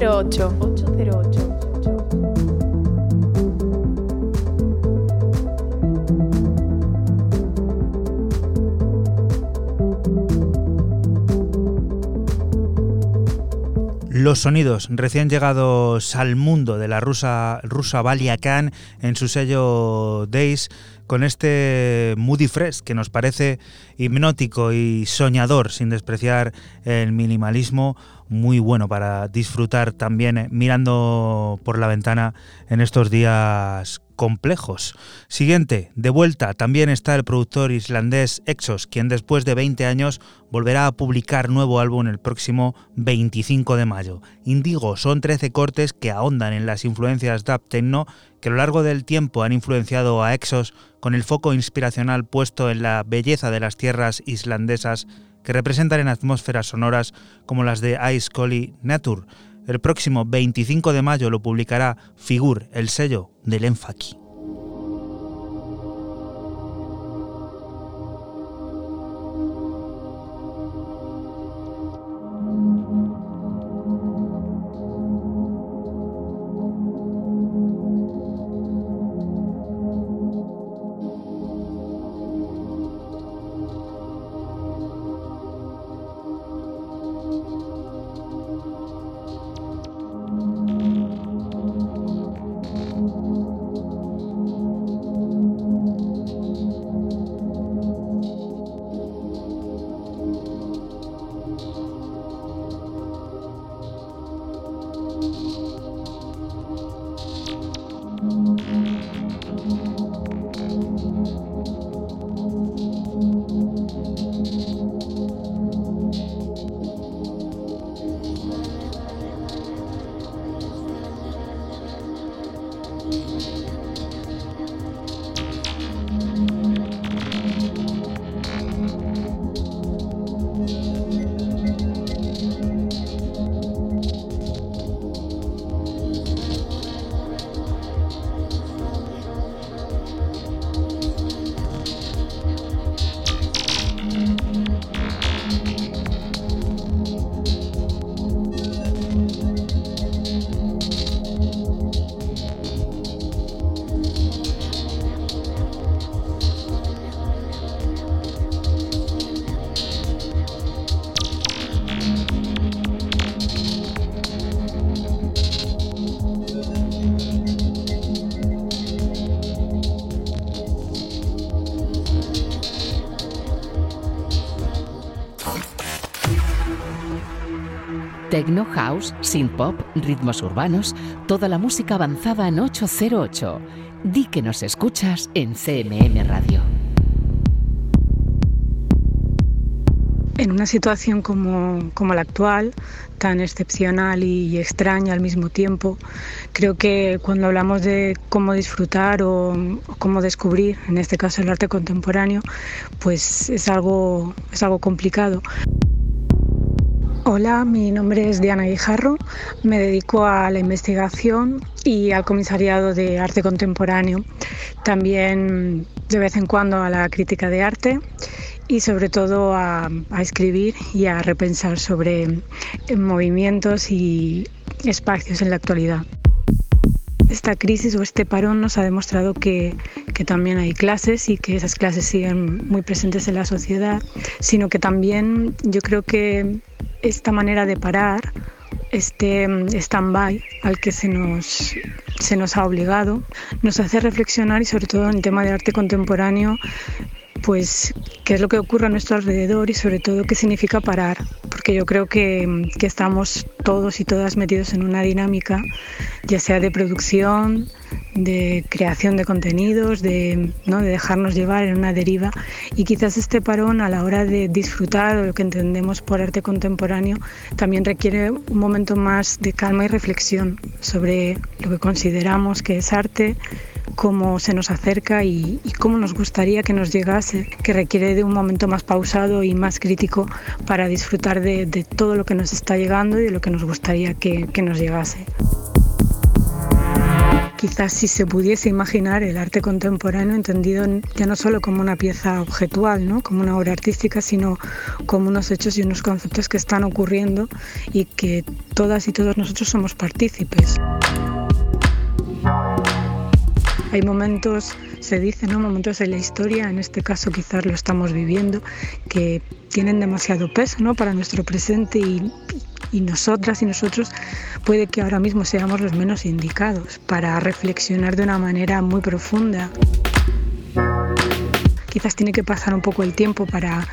808. Sonidos recién llegados al mundo de la rusa, rusa Valia en su sello Days con este Moody Fresh que nos parece hipnótico y soñador sin despreciar el minimalismo muy bueno para disfrutar también eh, mirando por la ventana en estos días complejos. Siguiente, de vuelta, también está el productor islandés Exos, quien después de 20 años volverá a publicar nuevo álbum el próximo 25 de mayo. Indigo son 13 cortes que ahondan en las influencias dub techno que a lo largo del tiempo han influenciado a Exos con el foco inspiracional puesto en la belleza de las tierras islandesas que representan en atmósferas sonoras como las de Ice Collie Nature. El próximo 25 de mayo lo publicará Figur, el sello del Enfaki. Techno House, Synth Pop, ritmos urbanos, toda la música avanzada en 808. Di que nos escuchas en CMM Radio. En una situación como, como, la actual, tan excepcional y extraña al mismo tiempo, creo que cuando hablamos de cómo disfrutar o, cómo descubrir, en este caso el arte contemporáneo, pues es algo, es algo complicado. Hola, mi nombre es Diana Guijarro, me dedico a la investigación y al comisariado de arte contemporáneo, también de vez en cuando a la crítica de arte y sobre todo a, a escribir y a repensar sobre movimientos y espacios en la actualidad. Esta crisis o este parón nos ha demostrado que, que, también hay clases y que esas clases siguen muy presentes en la sociedad, sino que también yo creo que esta manera de parar, este stand-by al que se nos, se nos ha obligado, nos hace reflexionar y sobre todo en tema de arte contemporáneo, pues qué es lo que ocurre a nuestro alrededor y sobre todo qué significa parar, porque yo creo que, que estamos todos y todas metidos en una dinámica, ya sea de producción, de creación de contenidos, de, ¿no? de dejarnos llevar en una deriva. Y quizás este parón a la hora de disfrutar de lo que entendemos por arte contemporáneo también requiere un momento más de calma y reflexión sobre lo que consideramos que es arte, cómo se nos acerca y, cómo nos gustaría que nos llegase, que requiere de un momento más pausado y más crítico para disfrutar de, todo lo que nos está llegando y de lo que nos gustaría que, que nos llegase. Quizás si se pudiese imaginar el arte contemporáneo entendido ya no solo como una pieza objetual, ¿no? como una obra artística, sino como unos hechos y unos conceptos que están ocurriendo y que todas y todos nosotros somos partícipes. Hay momentos, se dice, ¿no? momentos en la historia, en este caso quizás lo estamos viviendo, que tienen demasiado peso ¿no? para nuestro presente y, y nosotras y nosotros puede que ahora mismo seamos los menos indicados para reflexionar de una manera muy profunda. Quizás tiene que pasar un poco el tiempo para,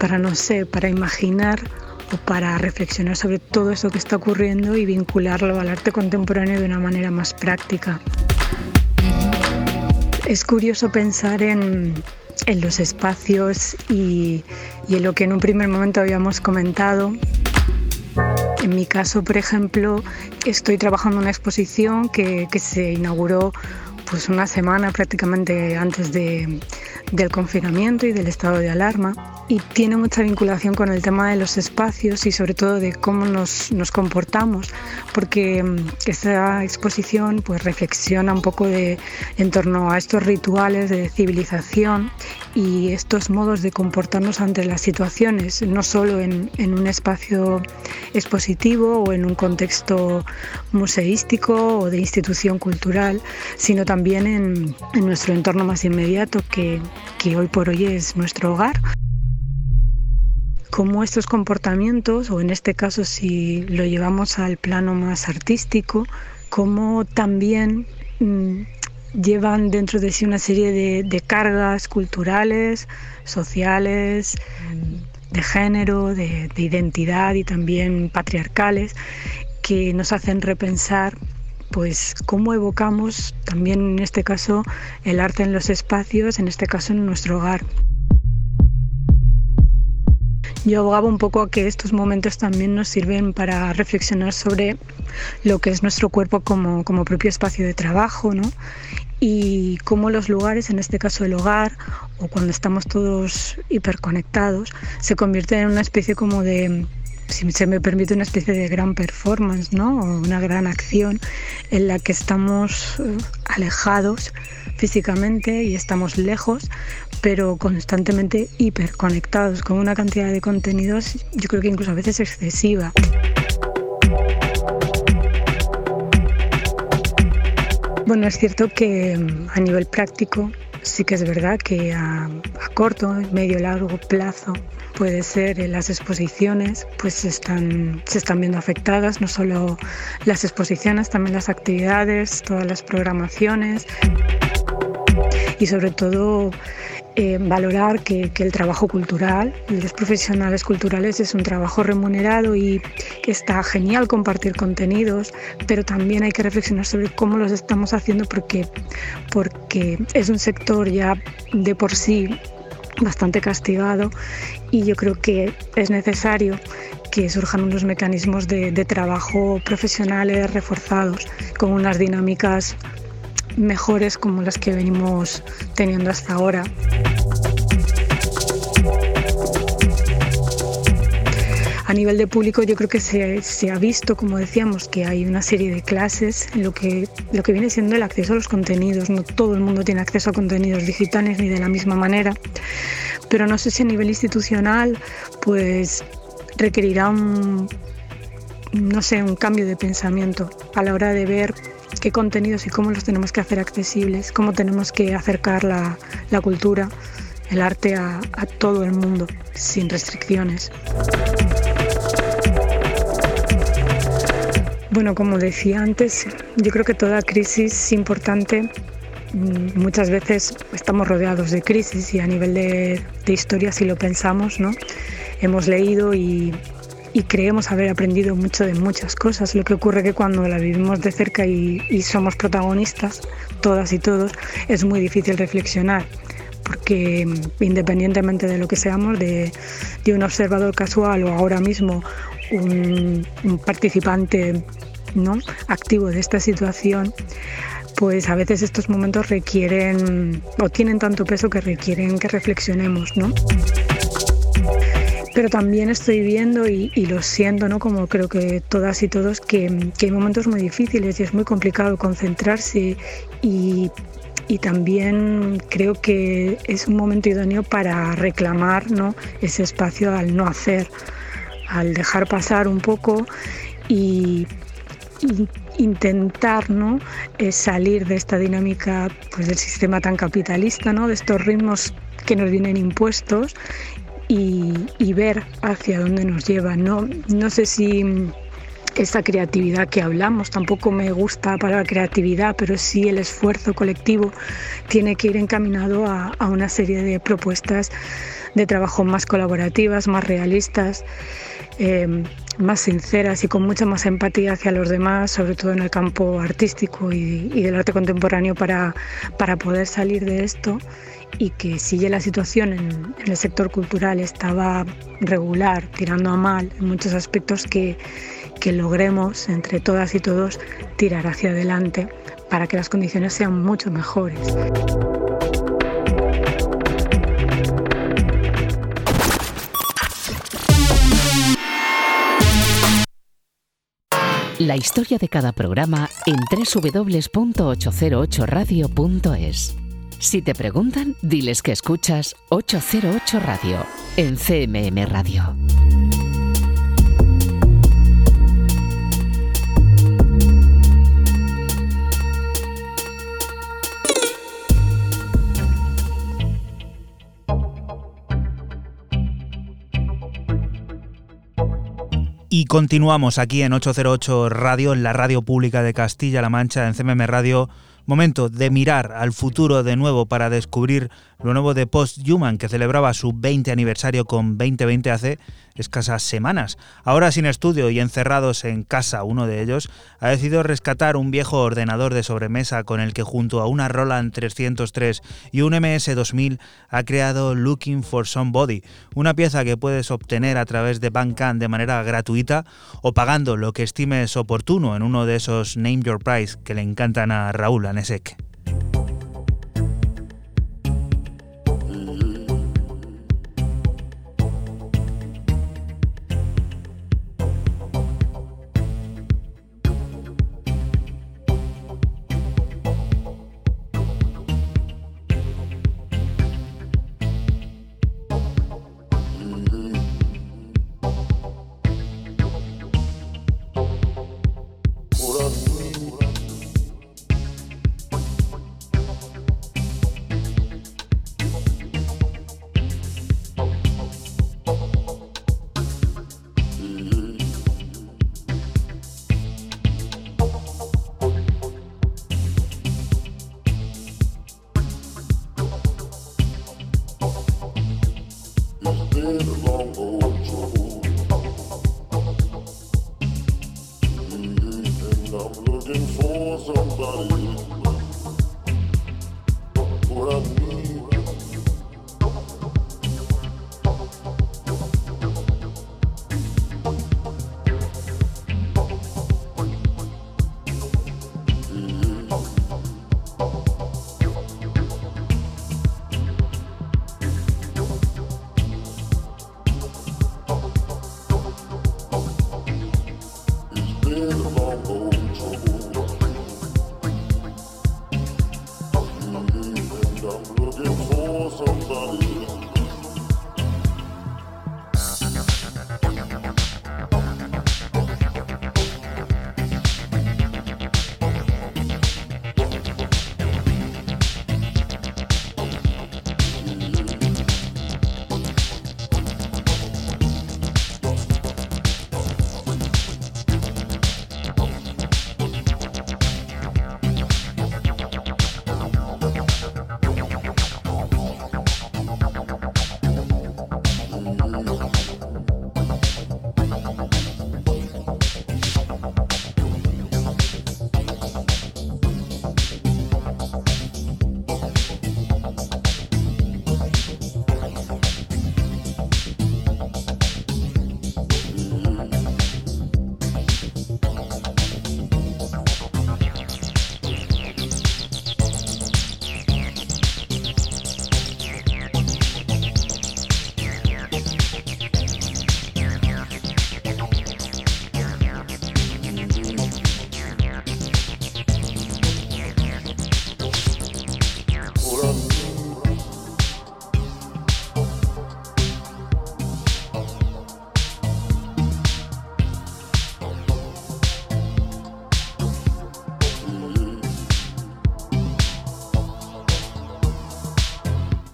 para no sé, para imaginar o para reflexionar sobre todo eso que está ocurriendo y vincularlo al arte contemporáneo de una manera más práctica. Es curioso pensar en, en los espacios y, y en lo que en un primer momento habíamos comentado, en mi caso, por ejemplo, estoy trabajando en una exposición que, que se inauguró pues una semana prácticamente antes de, del confinamiento y del estado de alarma y tiene mucha vinculación con el tema de los espacios y sobre todo de cómo nos, comportamos porque mm, esta exposición pues reflexiona un poco de, en torno a estos rituales de civilización y estos modos de comportarnos ante las situaciones, no solo en, en un espacio expositivo o en un contexto museístico o de institución cultural, sino también en, en nuestro entorno más inmediato que, que hoy por hoy es nuestro hogar. Cómo estos comportamientos, o en este caso si lo llevamos al plano más artístico, cómo también mmm, llevan dentro de sí una serie de, de cargas culturales, sociales, de género, de, de, identidad y también patriarcales, que nos hacen repensar pues cómo evocamos también en este caso el arte en los espacios, en este caso en nuestro hogar. Yo abogaba un poco a que estos momentos también nos sirven para reflexionar sobre lo que es nuestro cuerpo como, como propio espacio de trabajo, ¿no? Y cómo los lugares, en este caso el hogar, o cuando estamos todos hiperconectados, se convierten en una especie como de si se me permite, una especie de gran performance, ¿no? O una gran acción en la que estamos eh, alejados físicamente y estamos lejos, pero constantemente hiperconectados con una cantidad de contenidos, yo creo que incluso a veces excesiva. Bueno, es cierto que mm, a nivel práctico sí que es verdad que a, a corto, medio, largo plazo puede ser en las exposiciones, pues están, se están viendo afectadas, no solo las exposiciones, también las actividades, todas las programaciones y sobre todo eh, valorar que, que, el trabajo cultural y los profesionales culturales es un trabajo remunerado y que está genial compartir contenidos, pero también hay que reflexionar sobre cómo los estamos haciendo porque, porque es un sector ya de por sí bastante castigado y yo creo que es necesario que surjan unos mecanismos de, de trabajo profesionales reforzados con unas dinámicas mejores como las que venimos teniendo hasta ahora. A nivel de público yo creo que se, se, ha visto, como decíamos, que hay una serie de clases lo que, lo que viene siendo el acceso a los contenidos. No todo el mundo tiene acceso a contenidos digitales ni de la misma manera, pero no sé si a nivel institucional pues requerirá un, no sé, un cambio de pensamiento a la hora de ver qué contenidos y cómo los tenemos que hacer accesibles, cómo tenemos que acercar la, la cultura, el arte a, todo el mundo sin restricciones. Bueno, como decía antes, yo creo que toda crisis es importante. Mm, muchas veces estamos rodeados de crisis y a nivel de, de historia, si lo pensamos, ¿no? Hemos leído y y creemos haber aprendido mucho de muchas cosas. Lo que ocurre que cuando la vivimos de cerca y, somos protagonistas, todas y todos, es muy difícil reflexionar porque independientemente de lo que seamos, de, un observador casual o ahora mismo un, participante ¿no? activo de esta situación, pues a veces estos momentos requieren o tienen tanto peso que requieren que reflexionemos, ¿no? Pero también estoy viendo y, lo siento, ¿no? Como creo que todas y todos, que, hay momentos muy difíciles y es muy complicado concentrarse y, y también creo que es un momento idóneo para reclamar ¿no? ese espacio al no hacer, al dejar pasar un poco y, intentar ¿no? Eh, salir de esta dinámica pues, del sistema tan capitalista, ¿no? de estos ritmos que nos vienen impuestos y, ver hacia dónde nos lleva. No, no sé si esa creatividad que hablamos, tampoco me gusta para la creatividad, pero sí el esfuerzo colectivo tiene que ir encaminado a, una serie de propuestas de trabajo más colaborativas, más realistas. Eh, más sinceras y con mucha más empatía hacia los demás, sobre todo en el campo artístico y, del arte contemporáneo, para, para poder salir de esto y que si la situación en, el sector cultural estaba regular, tirando a mal en muchos aspectos, que, que logremos entre todas y todos tirar hacia adelante para que las condiciones sean mucho mejores. La historia de cada programa en www.808radio.es. Si te preguntan, diles que escuchas 808 Radio en CMM Radio. Y continuamos aquí en 808 Radio, en la radio pública de Castilla-La Mancha, en CMM Radio Momento de mirar al futuro de nuevo para descubrir lo nuevo de Post Human, que celebraba su 20 aniversario con 2020 hace escasas semanas. Ahora sin estudio y encerrados en casa, uno de ellos ha decidido rescatar un viejo ordenador de sobremesa con el que junto a una Roland 303 y un MS2000 ha creado Looking for Somebody, una pieza que puedes obtener a través de Bandcamp de manera gratuita o pagando lo que estimes oportuno en uno de esos Name Your Price que le encantan a Raúl Anesek.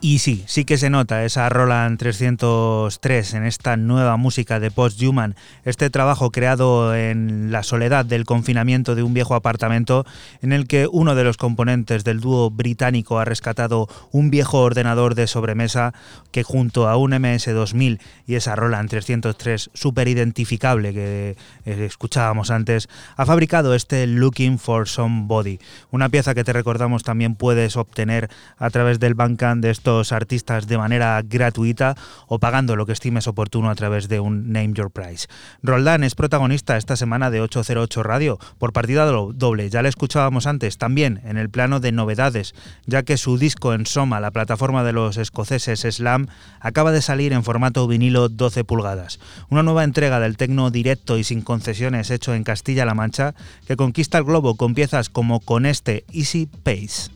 Y sí, sí que se nota esa Roland 303 en esta nueva música de Post Human, este trabajo creado en la soledad del confinamiento de un viejo apartamento en el que uno de los componentes del dúo británico ha rescatado un viejo ordenador de sobremesa que junto a un MS2000 y esa Roland 303 súper identificable que eh, escuchábamos antes, ha fabricado este Looking for Somebody, una pieza que te recordamos también puedes obtener a través del Bandcamp de estos artistas de manera gratuita o pagando lo que estimes oportuno a través de un Name Your Price. Roldán es protagonista esta semana de 808 Radio por partida doble, ya le escuchábamos antes, también en el plano de novedades, ya que su disco en Soma, la plataforma de los escoceses Slam, acaba de salir en formato vinilo 12 pulgadas. Una nueva entrega del tecno directo y sin concesiones hecho en Castilla-La Mancha que conquista el globo con piezas como con este Easy Pace.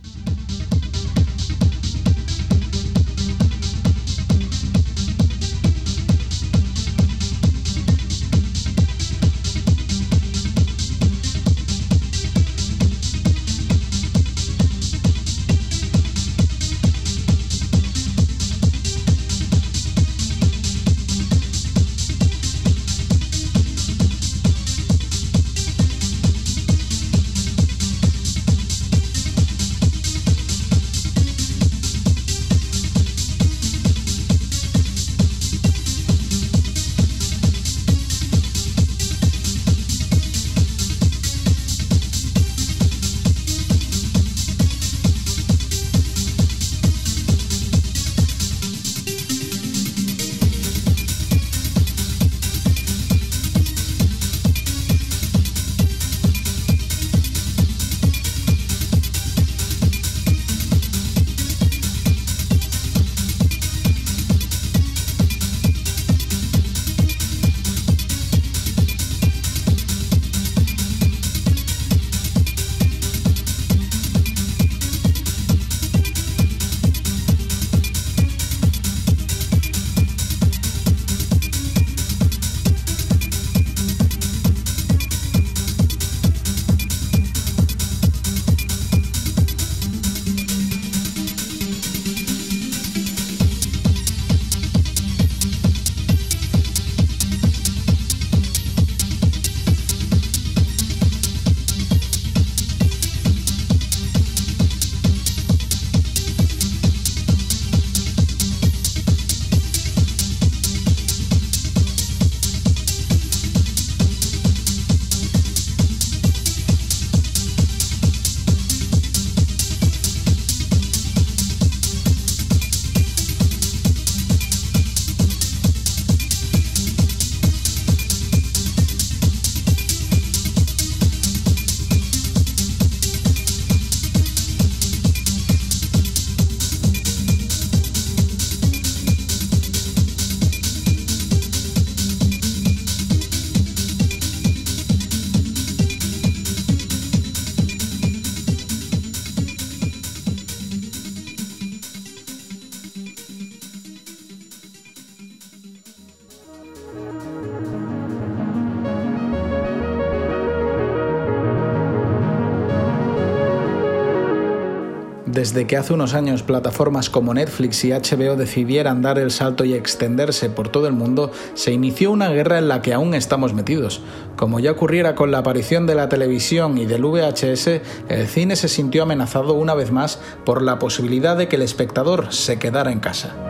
Desde que hace unos años plataformas como Netflix y HBO decidieran dar el salto y extenderse por todo el mundo, se inició una guerra en la que aún estamos metidos. Como ya ocurriera con la aparición de la televisión y del VHS, el cine se sintió amenazado una vez más por la posibilidad de que el espectador se quedara en casa.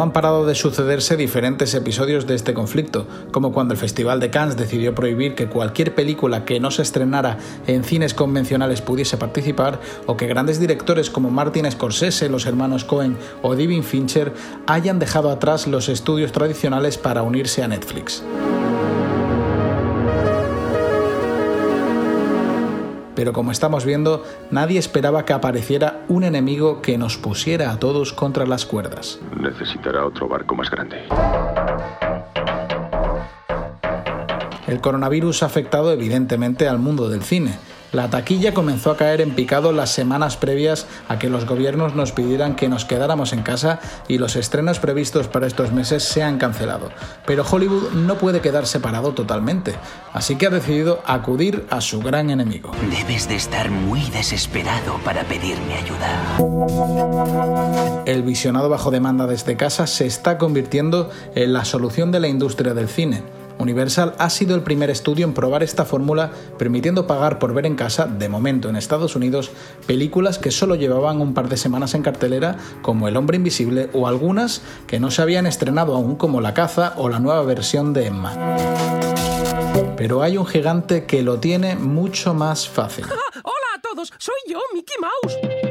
No han parado de sucederse diferentes episodios de este conflicto, como cuando el Festival de Cannes decidió prohibir que cualquier película que no se estrenara en cines convencionales pudiese participar, o que grandes directores como Martin Scorsese, los hermanos Cohen o David Fincher hayan dejado atrás los estudios tradicionales para unirse a Netflix. Pero como estamos viendo, nadie esperaba que apareciera un enemigo que nos pusiera a todos contra las cuerdas. Necesitará otro barco más grande. El coronavirus ha afectado evidentemente al mundo del cine, La taquilla comenzó a caer en picado las semanas previas a que los gobiernos nos pidieran que nos quedáramos en casa y los estrenos previstos para estos meses se han cancelado. Pero Hollywood no puede quedar separado totalmente, así que ha decidido acudir a su gran enemigo. Debes de estar muy desesperado para pedirme ayuda. El visionado bajo demanda desde casa se está convirtiendo en la solución de la industria del cine. Universal ha sido el primer estudio en probar esta fórmula, permitiendo pagar por ver en casa, de momento en Estados Unidos, películas que solo llevaban un par de semanas en cartelera, como El hombre invisible, o algunas que no se habían estrenado aún, como La caza o la nueva versión de Emma. Pero hay un gigante que lo tiene mucho más fácil. ¡Hola a todos! Soy yo, Mickey Mouse.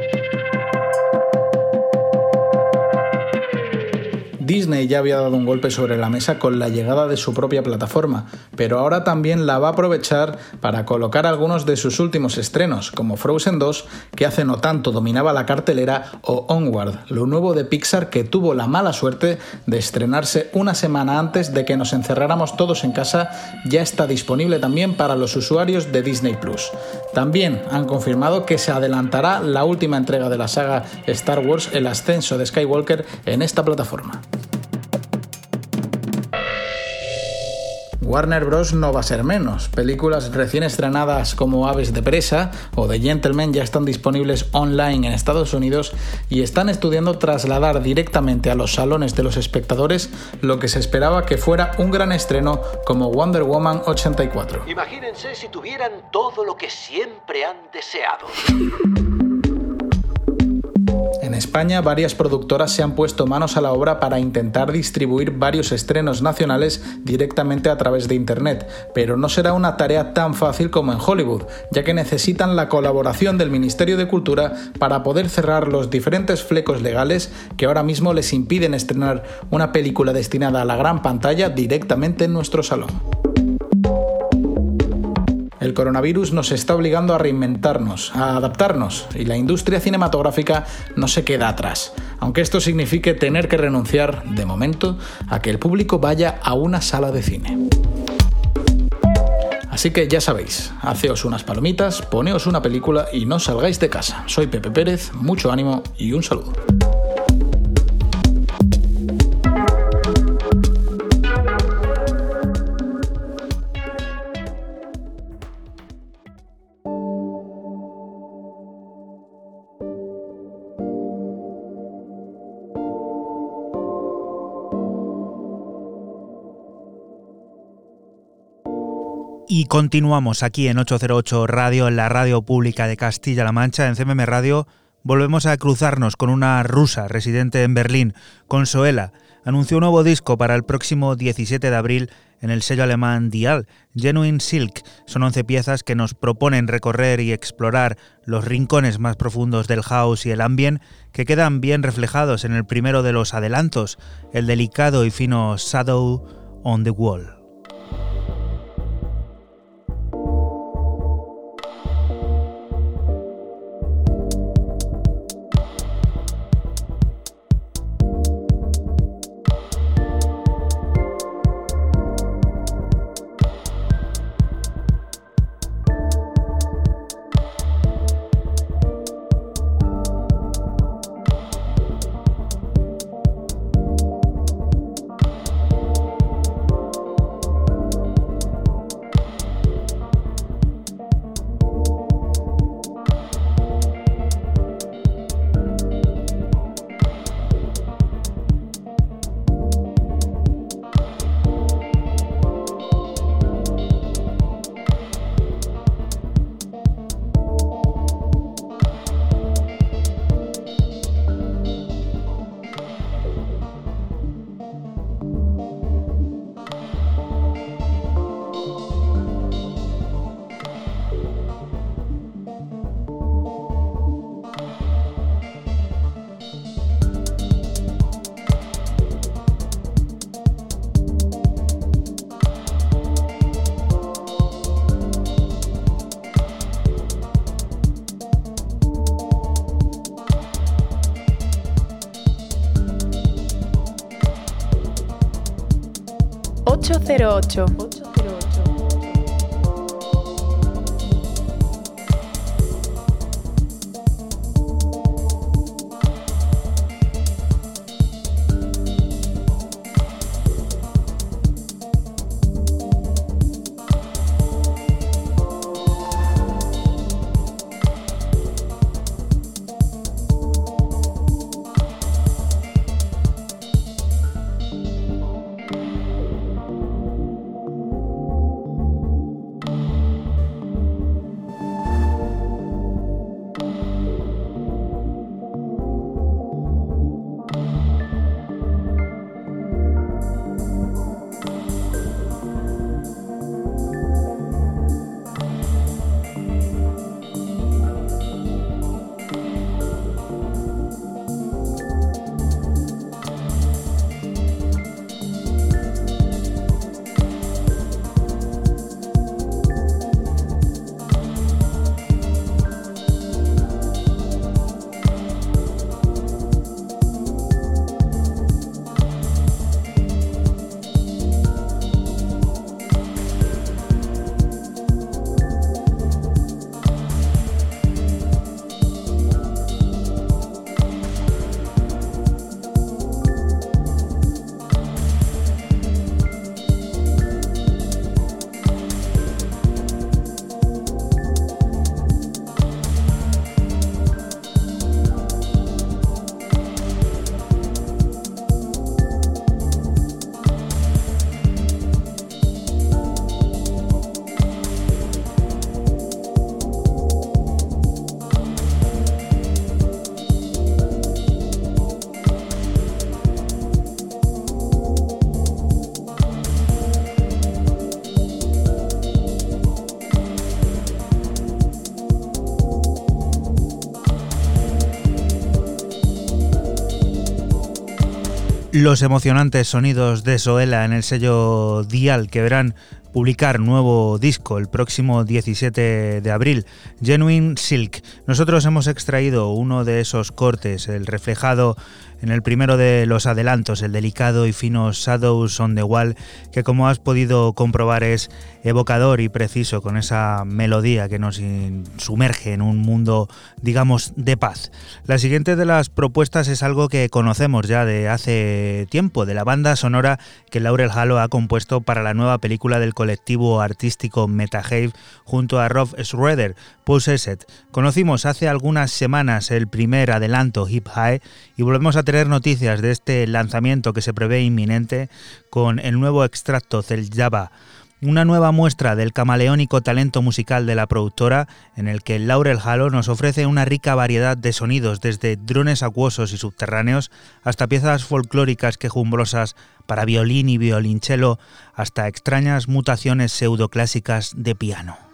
Disney ya había dado un golpe sobre la mesa con la llegada de su propia plataforma, pero ahora también la va a aprovechar para colocar algunos de sus últimos estrenos, como Frozen 2, que hace no tanto dominaba la cartelera, o Onward, lo nuevo de Pixar que tuvo la mala suerte de estrenarse una semana antes de que nos encerráramos todos en casa, ya está disponible también para los usuarios de Disney Plus. También han confirmado que se adelantará la última entrega de la saga Star Wars, El ascenso de Skywalker, en esta plataforma. Warner Bros. no va a ser menos. Películas recién estrenadas como Aves de Presa o The Gentleman ya están disponibles online en Estados Unidos y están estudiando trasladar directamente a los salones de los espectadores lo que se esperaba que fuera un gran estreno como Wonder Woman 84. Imagínense si tuvieran todo lo que siempre han deseado. España, varias productoras se han puesto manos a la obra para intentar distribuir varios estrenos nacionales directamente a través de Internet, pero no será una tarea tan fácil como en Hollywood, ya que necesitan la colaboración del Ministerio de Cultura para poder cerrar los diferentes flecos legales que ahora mismo les impiden estrenar una película destinada a la gran pantalla directamente en nuestro salón. El coronavirus nos está obligando a reinventarnos, a adaptarnos, y la industria cinematográfica no se queda atrás, aunque esto signifique tener que renunciar, de momento, a que el público vaya a una sala de cine. Así que ya sabéis, haceos unas palomitas, poneos una película y no salgáis de casa. Soy Pepe Pérez, mucho ánimo y un saludo. Y continuamos aquí en 808 Radio, en la radio pública de Castilla-La Mancha, en CMM Radio. Volvemos a cruzarnos con una rusa residente en Berlín, Consuela. Anunció un nuevo disco para el próximo 17 de abril en el sello alemán Dial, Genuine Silk. Son 11 piezas que nos proponen recorrer y explorar los rincones más profundos del house y el ambient que quedan bien reflejados en el primero de los adelantos, el delicado y fino Shadow on the Wall. número 8. Los emocionantes sonidos de Soela en el sello Dial que verán publicar nuevo disco el próximo 17 de abril, Genuine Silk. Nosotros hemos extraído uno de esos cortes, el reflejado en el primero de los adelantos, el delicado y fino Shadows on the Wall, que como has podido comprobar es evocador y preciso con esa melodía que nos sumerge en un mundo, digamos, de paz. La siguiente de las propuestas es algo que conocemos ya de hace tiempo, de la banda sonora que Laurel Halo ha compuesto para la nueva película del colectivo artístico Metahave junto a Rob Schroeder, Possessed. Conocimos hace algunas semanas el primer adelanto Hip High y volvemos a tener noticias de este lanzamiento que se prevé inminente con el nuevo extracto del Java una nueva muestra del camaleónico talento musical de la productora, en el que Laurel Halo nos ofrece una rica variedad de sonidos, desde drones acuosos y subterráneos hasta piezas folclóricas quejumbrosas para violín y violonchelo, hasta extrañas mutaciones pseudoclásicas de piano.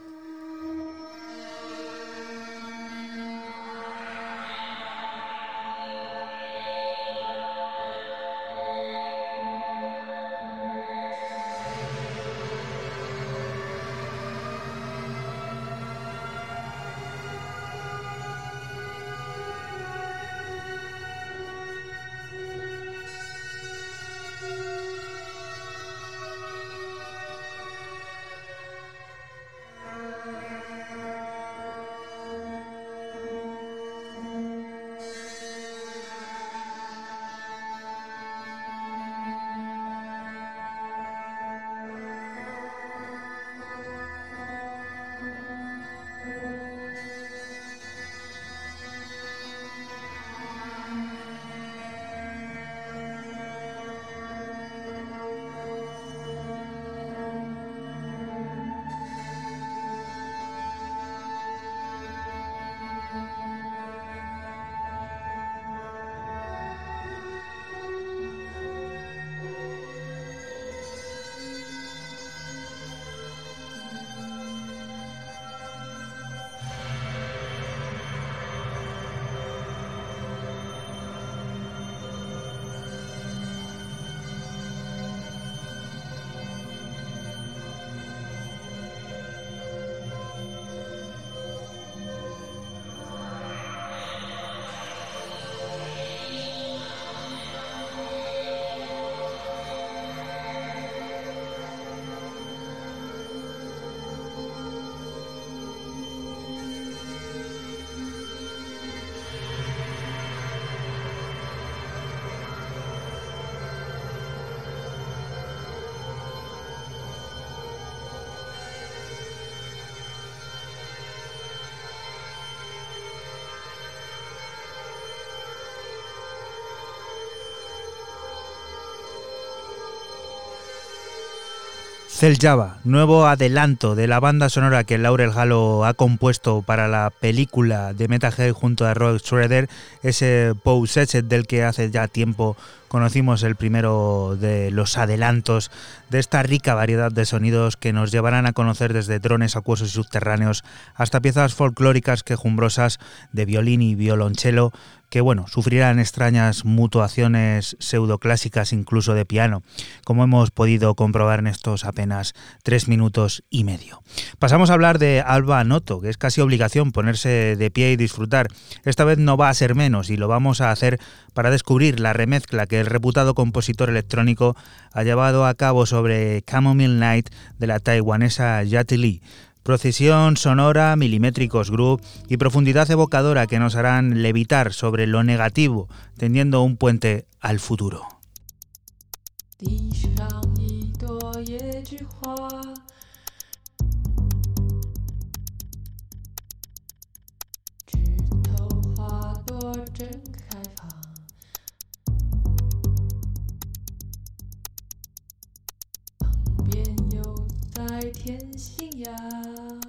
Cell Java, nuevo adelanto de la banda sonora que Laurel Halo ha compuesto para la película de Metalhead junto a Roy Schroeder, ese Pose del que hace ya tiempo conocimos el primero de los adelantos de esta rica variedad de sonidos que nos llevarán a conocer desde drones acuosos y subterráneos hasta piezas folclóricas quejumbrosas de violín y violonchelo que bueno, sufrirán extrañas mutuaciones pseudoclásicas incluso de piano, como hemos podido comprobar en estos apenas tres minutos y medio. Pasamos a hablar de Alba Noto, que es casi obligación ponerse de pie y disfrutar. Esta vez no va a ser menos y lo vamos a hacer para descubrir la remezcla que el reputado compositor electrónico ha llevado a cabo sobre Chamomile Night de la taiwanesa Yati Lee Procesión sonora, milimétricos groove y profundidad evocadora que nos harán levitar sobre lo negativo, tendiendo un puente al futuro. Yeah.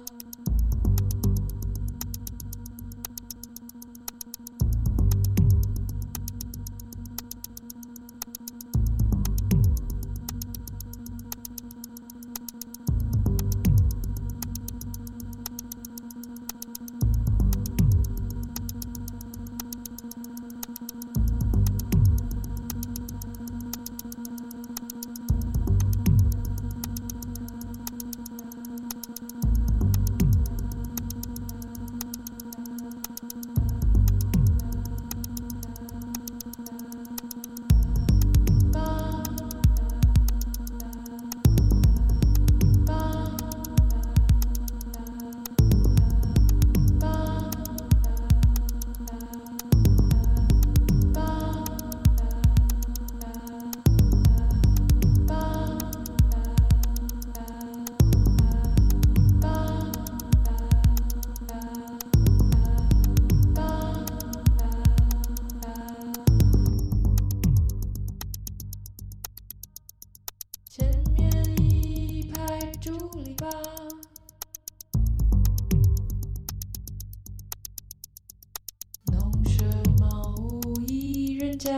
家。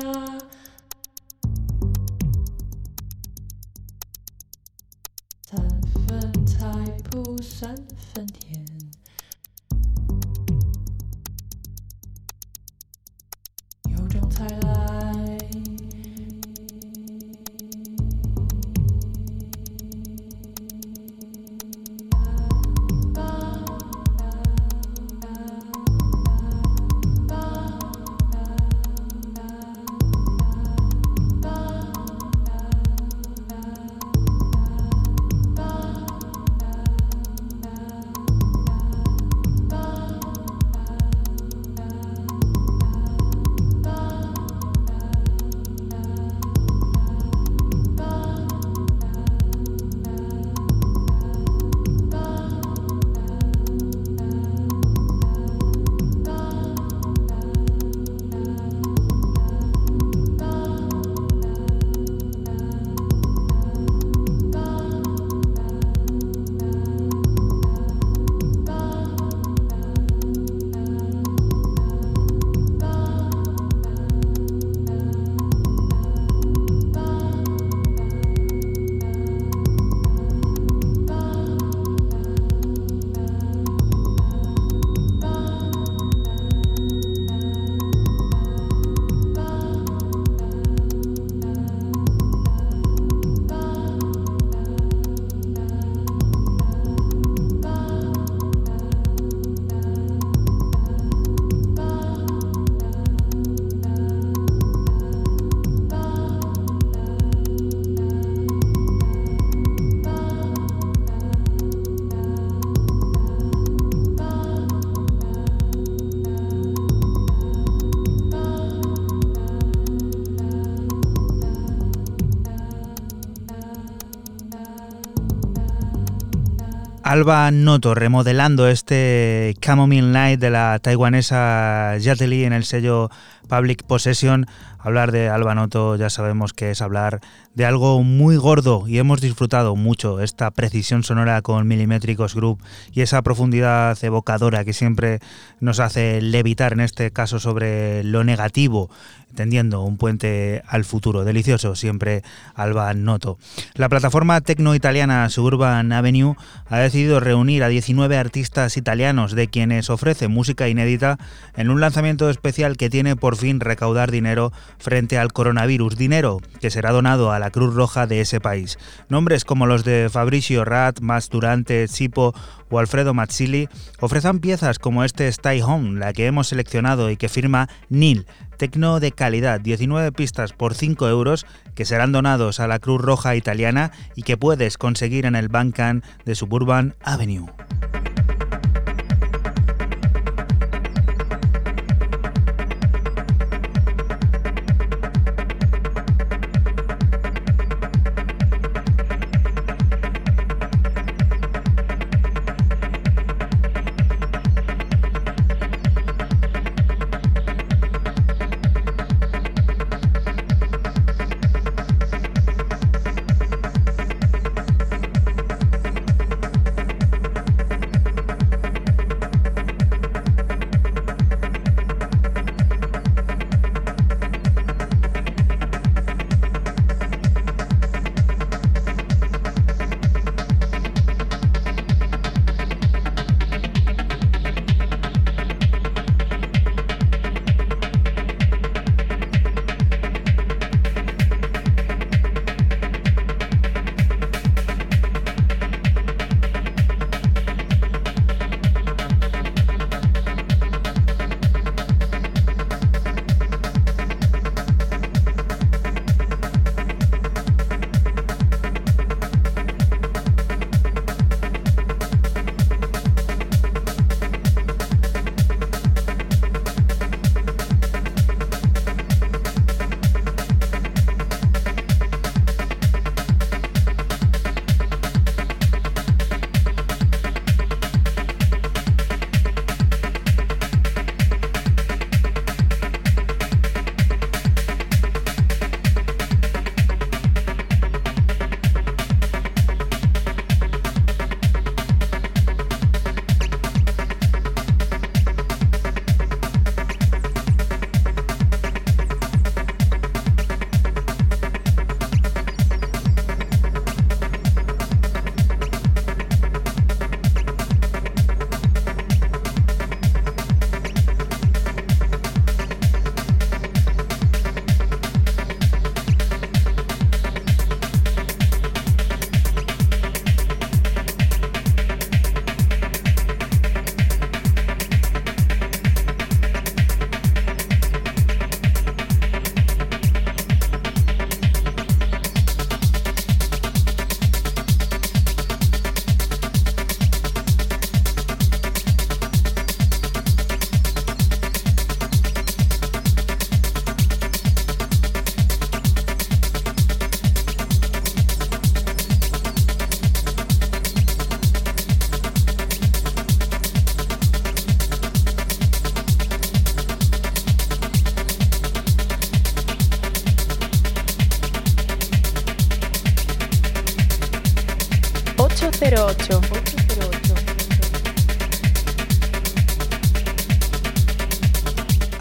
三分菜谱三分 Alba Noto remodelando este Chamomile Night de la taiwanesa Yateli en el sello Public Possession. Hablar de Alba Noto ya sabemos que es hablar de algo muy gordo y hemos disfrutado mucho esta precisión sonora con Milimétricos Group y esa profundidad evocadora que siempre nos hace levitar en este caso sobre lo negativo tendiendo un puente al futuro. Delicioso, siempre Alba Noto. La plataforma tecno-italiana Suburban Avenue ha decidido reunir a 19 artistas italianos de quienes ofrece música inédita en un lanzamiento especial que tiene por fin recaudar dinero frente al coronavirus. Dinero que será donado a la Cruz Roja de ese país. Nombres como los de Fabricio Rat, Mas Durante, Sipo o Alfredo Mazzilli ofrecen piezas como este Stay Home, la que hemos seleccionado y que firma Nil, tecno de calidad, 19 pistas por 5 euros que serán donados a la Cruz Roja Italiana y que puedes conseguir en el Bancan de Suburban Avenue.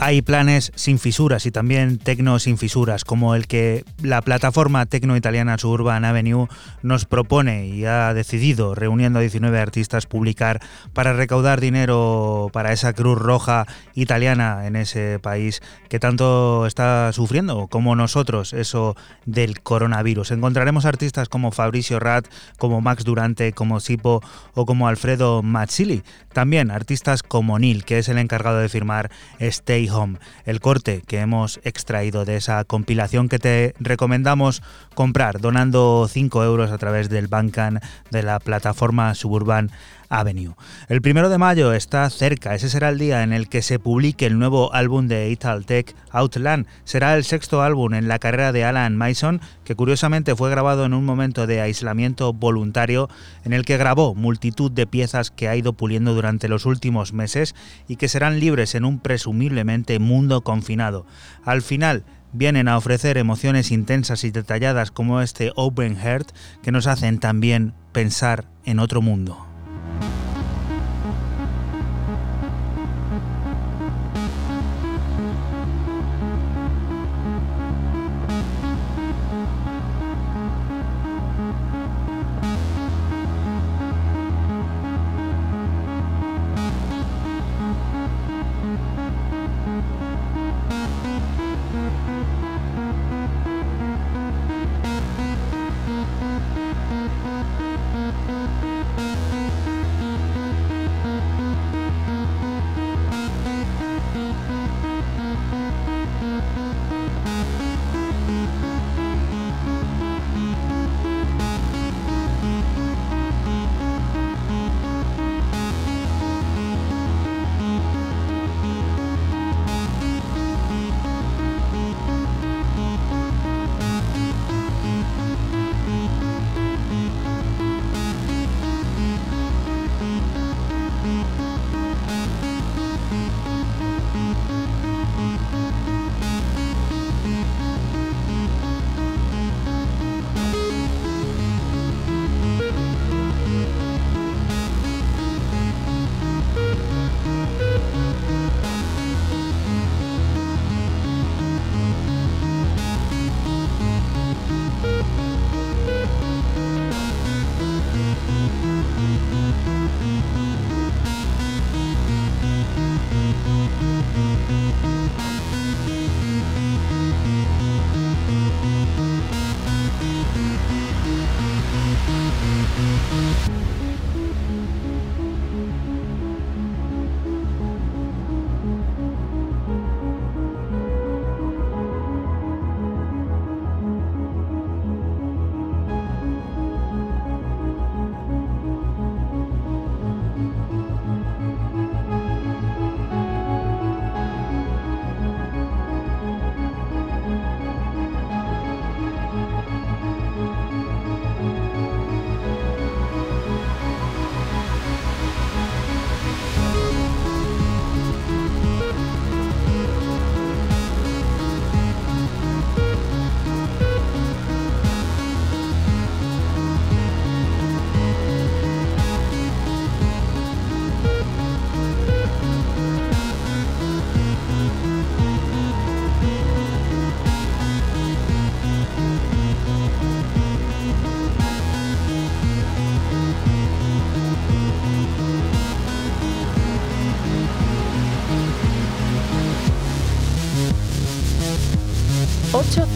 Hay planes sin fisuras y también tecno sin fisuras, como el que la plataforma tecno italiana Suburban Avenue nos propone y ha decidido, reuniendo a 19 artistas, publicar para recaudar dinero para esa Cruz Roja italiana en ese país que tanto está sufriendo como nosotros eso del coronavirus. Encontraremos artistas como Fabricio Rat, como Max Durante, como Sipo o como Alfredo Mazzilli. También artistas como Neil, que es el encargado de firmar Stay Home, el corte que hemos extraído de esa compilación que te recomendamos comprar donando 5 euros a través del Bancan de la plataforma Suburban Avenue. El primero de mayo está cerca, ese será el día en el que se publique el nuevo álbum de Italtech, Outland. Será el sexto álbum en la carrera de Alan Mason, que curiosamente fue grabado en un momento de aislamiento voluntario en el que grabó multitud de piezas que ha ido puliendo durante los últimos meses y que serán libres en un presumiblemente mundo confinado. Al final, vienen a ofrecer emociones intensas y detalladas como este Open Heart que nos hacen también pensar en otro mundo.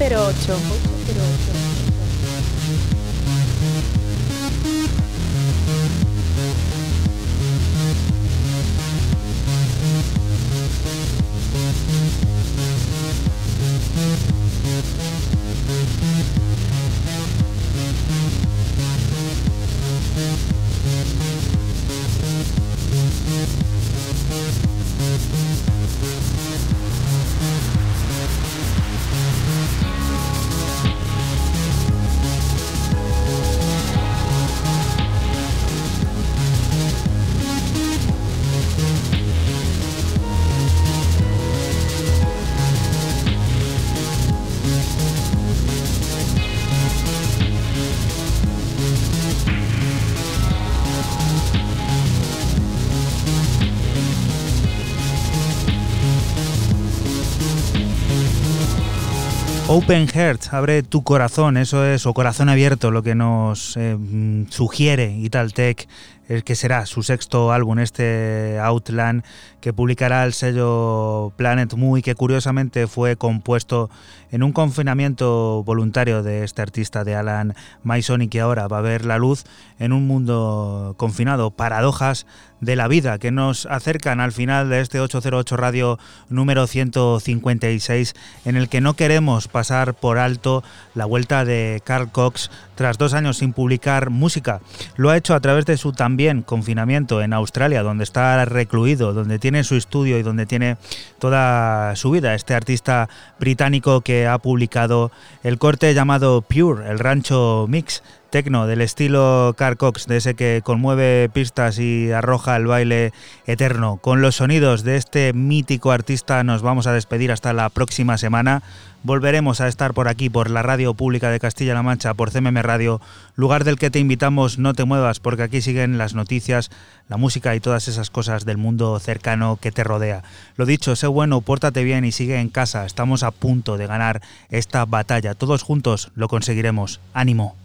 808. Open Heart, abre tu corazón, eso es, o corazón abierto, lo que nos eh, sugiere Italtech, el que será su sexto álbum, este Outland, que publicará el sello Planet Muy, que curiosamente fue compuesto en un confinamiento voluntario de este artista de Alan Mason y que ahora va a ver la luz en un mundo confinado. Paradojas de la vida que nos acercan al final de este 808 Radio número 156 en el que no queremos pasar por alto la vuelta de Carl Cox tras dos años sin publicar música. Lo ha hecho a través de su también confinamiento en Australia, donde está recluido, donde tiene su estudio y donde tiene toda su vida. Este artista británico que ha publicado el corte llamado Pure, el rancho mix tecno del estilo Car Cox, de ese que conmueve pistas y arroja el baile eterno. Con los sonidos de este mítico artista nos vamos a despedir hasta la próxima semana. Volveremos a estar por aquí, por la radio pública de Castilla-La Mancha, por CMM Radio, lugar del que te invitamos, no te muevas, porque aquí siguen las noticias, la música y todas esas cosas del mundo cercano que te rodea. Lo dicho, sé bueno, pórtate bien y sigue en casa, estamos a punto de ganar esta batalla. Todos juntos lo conseguiremos. Ánimo.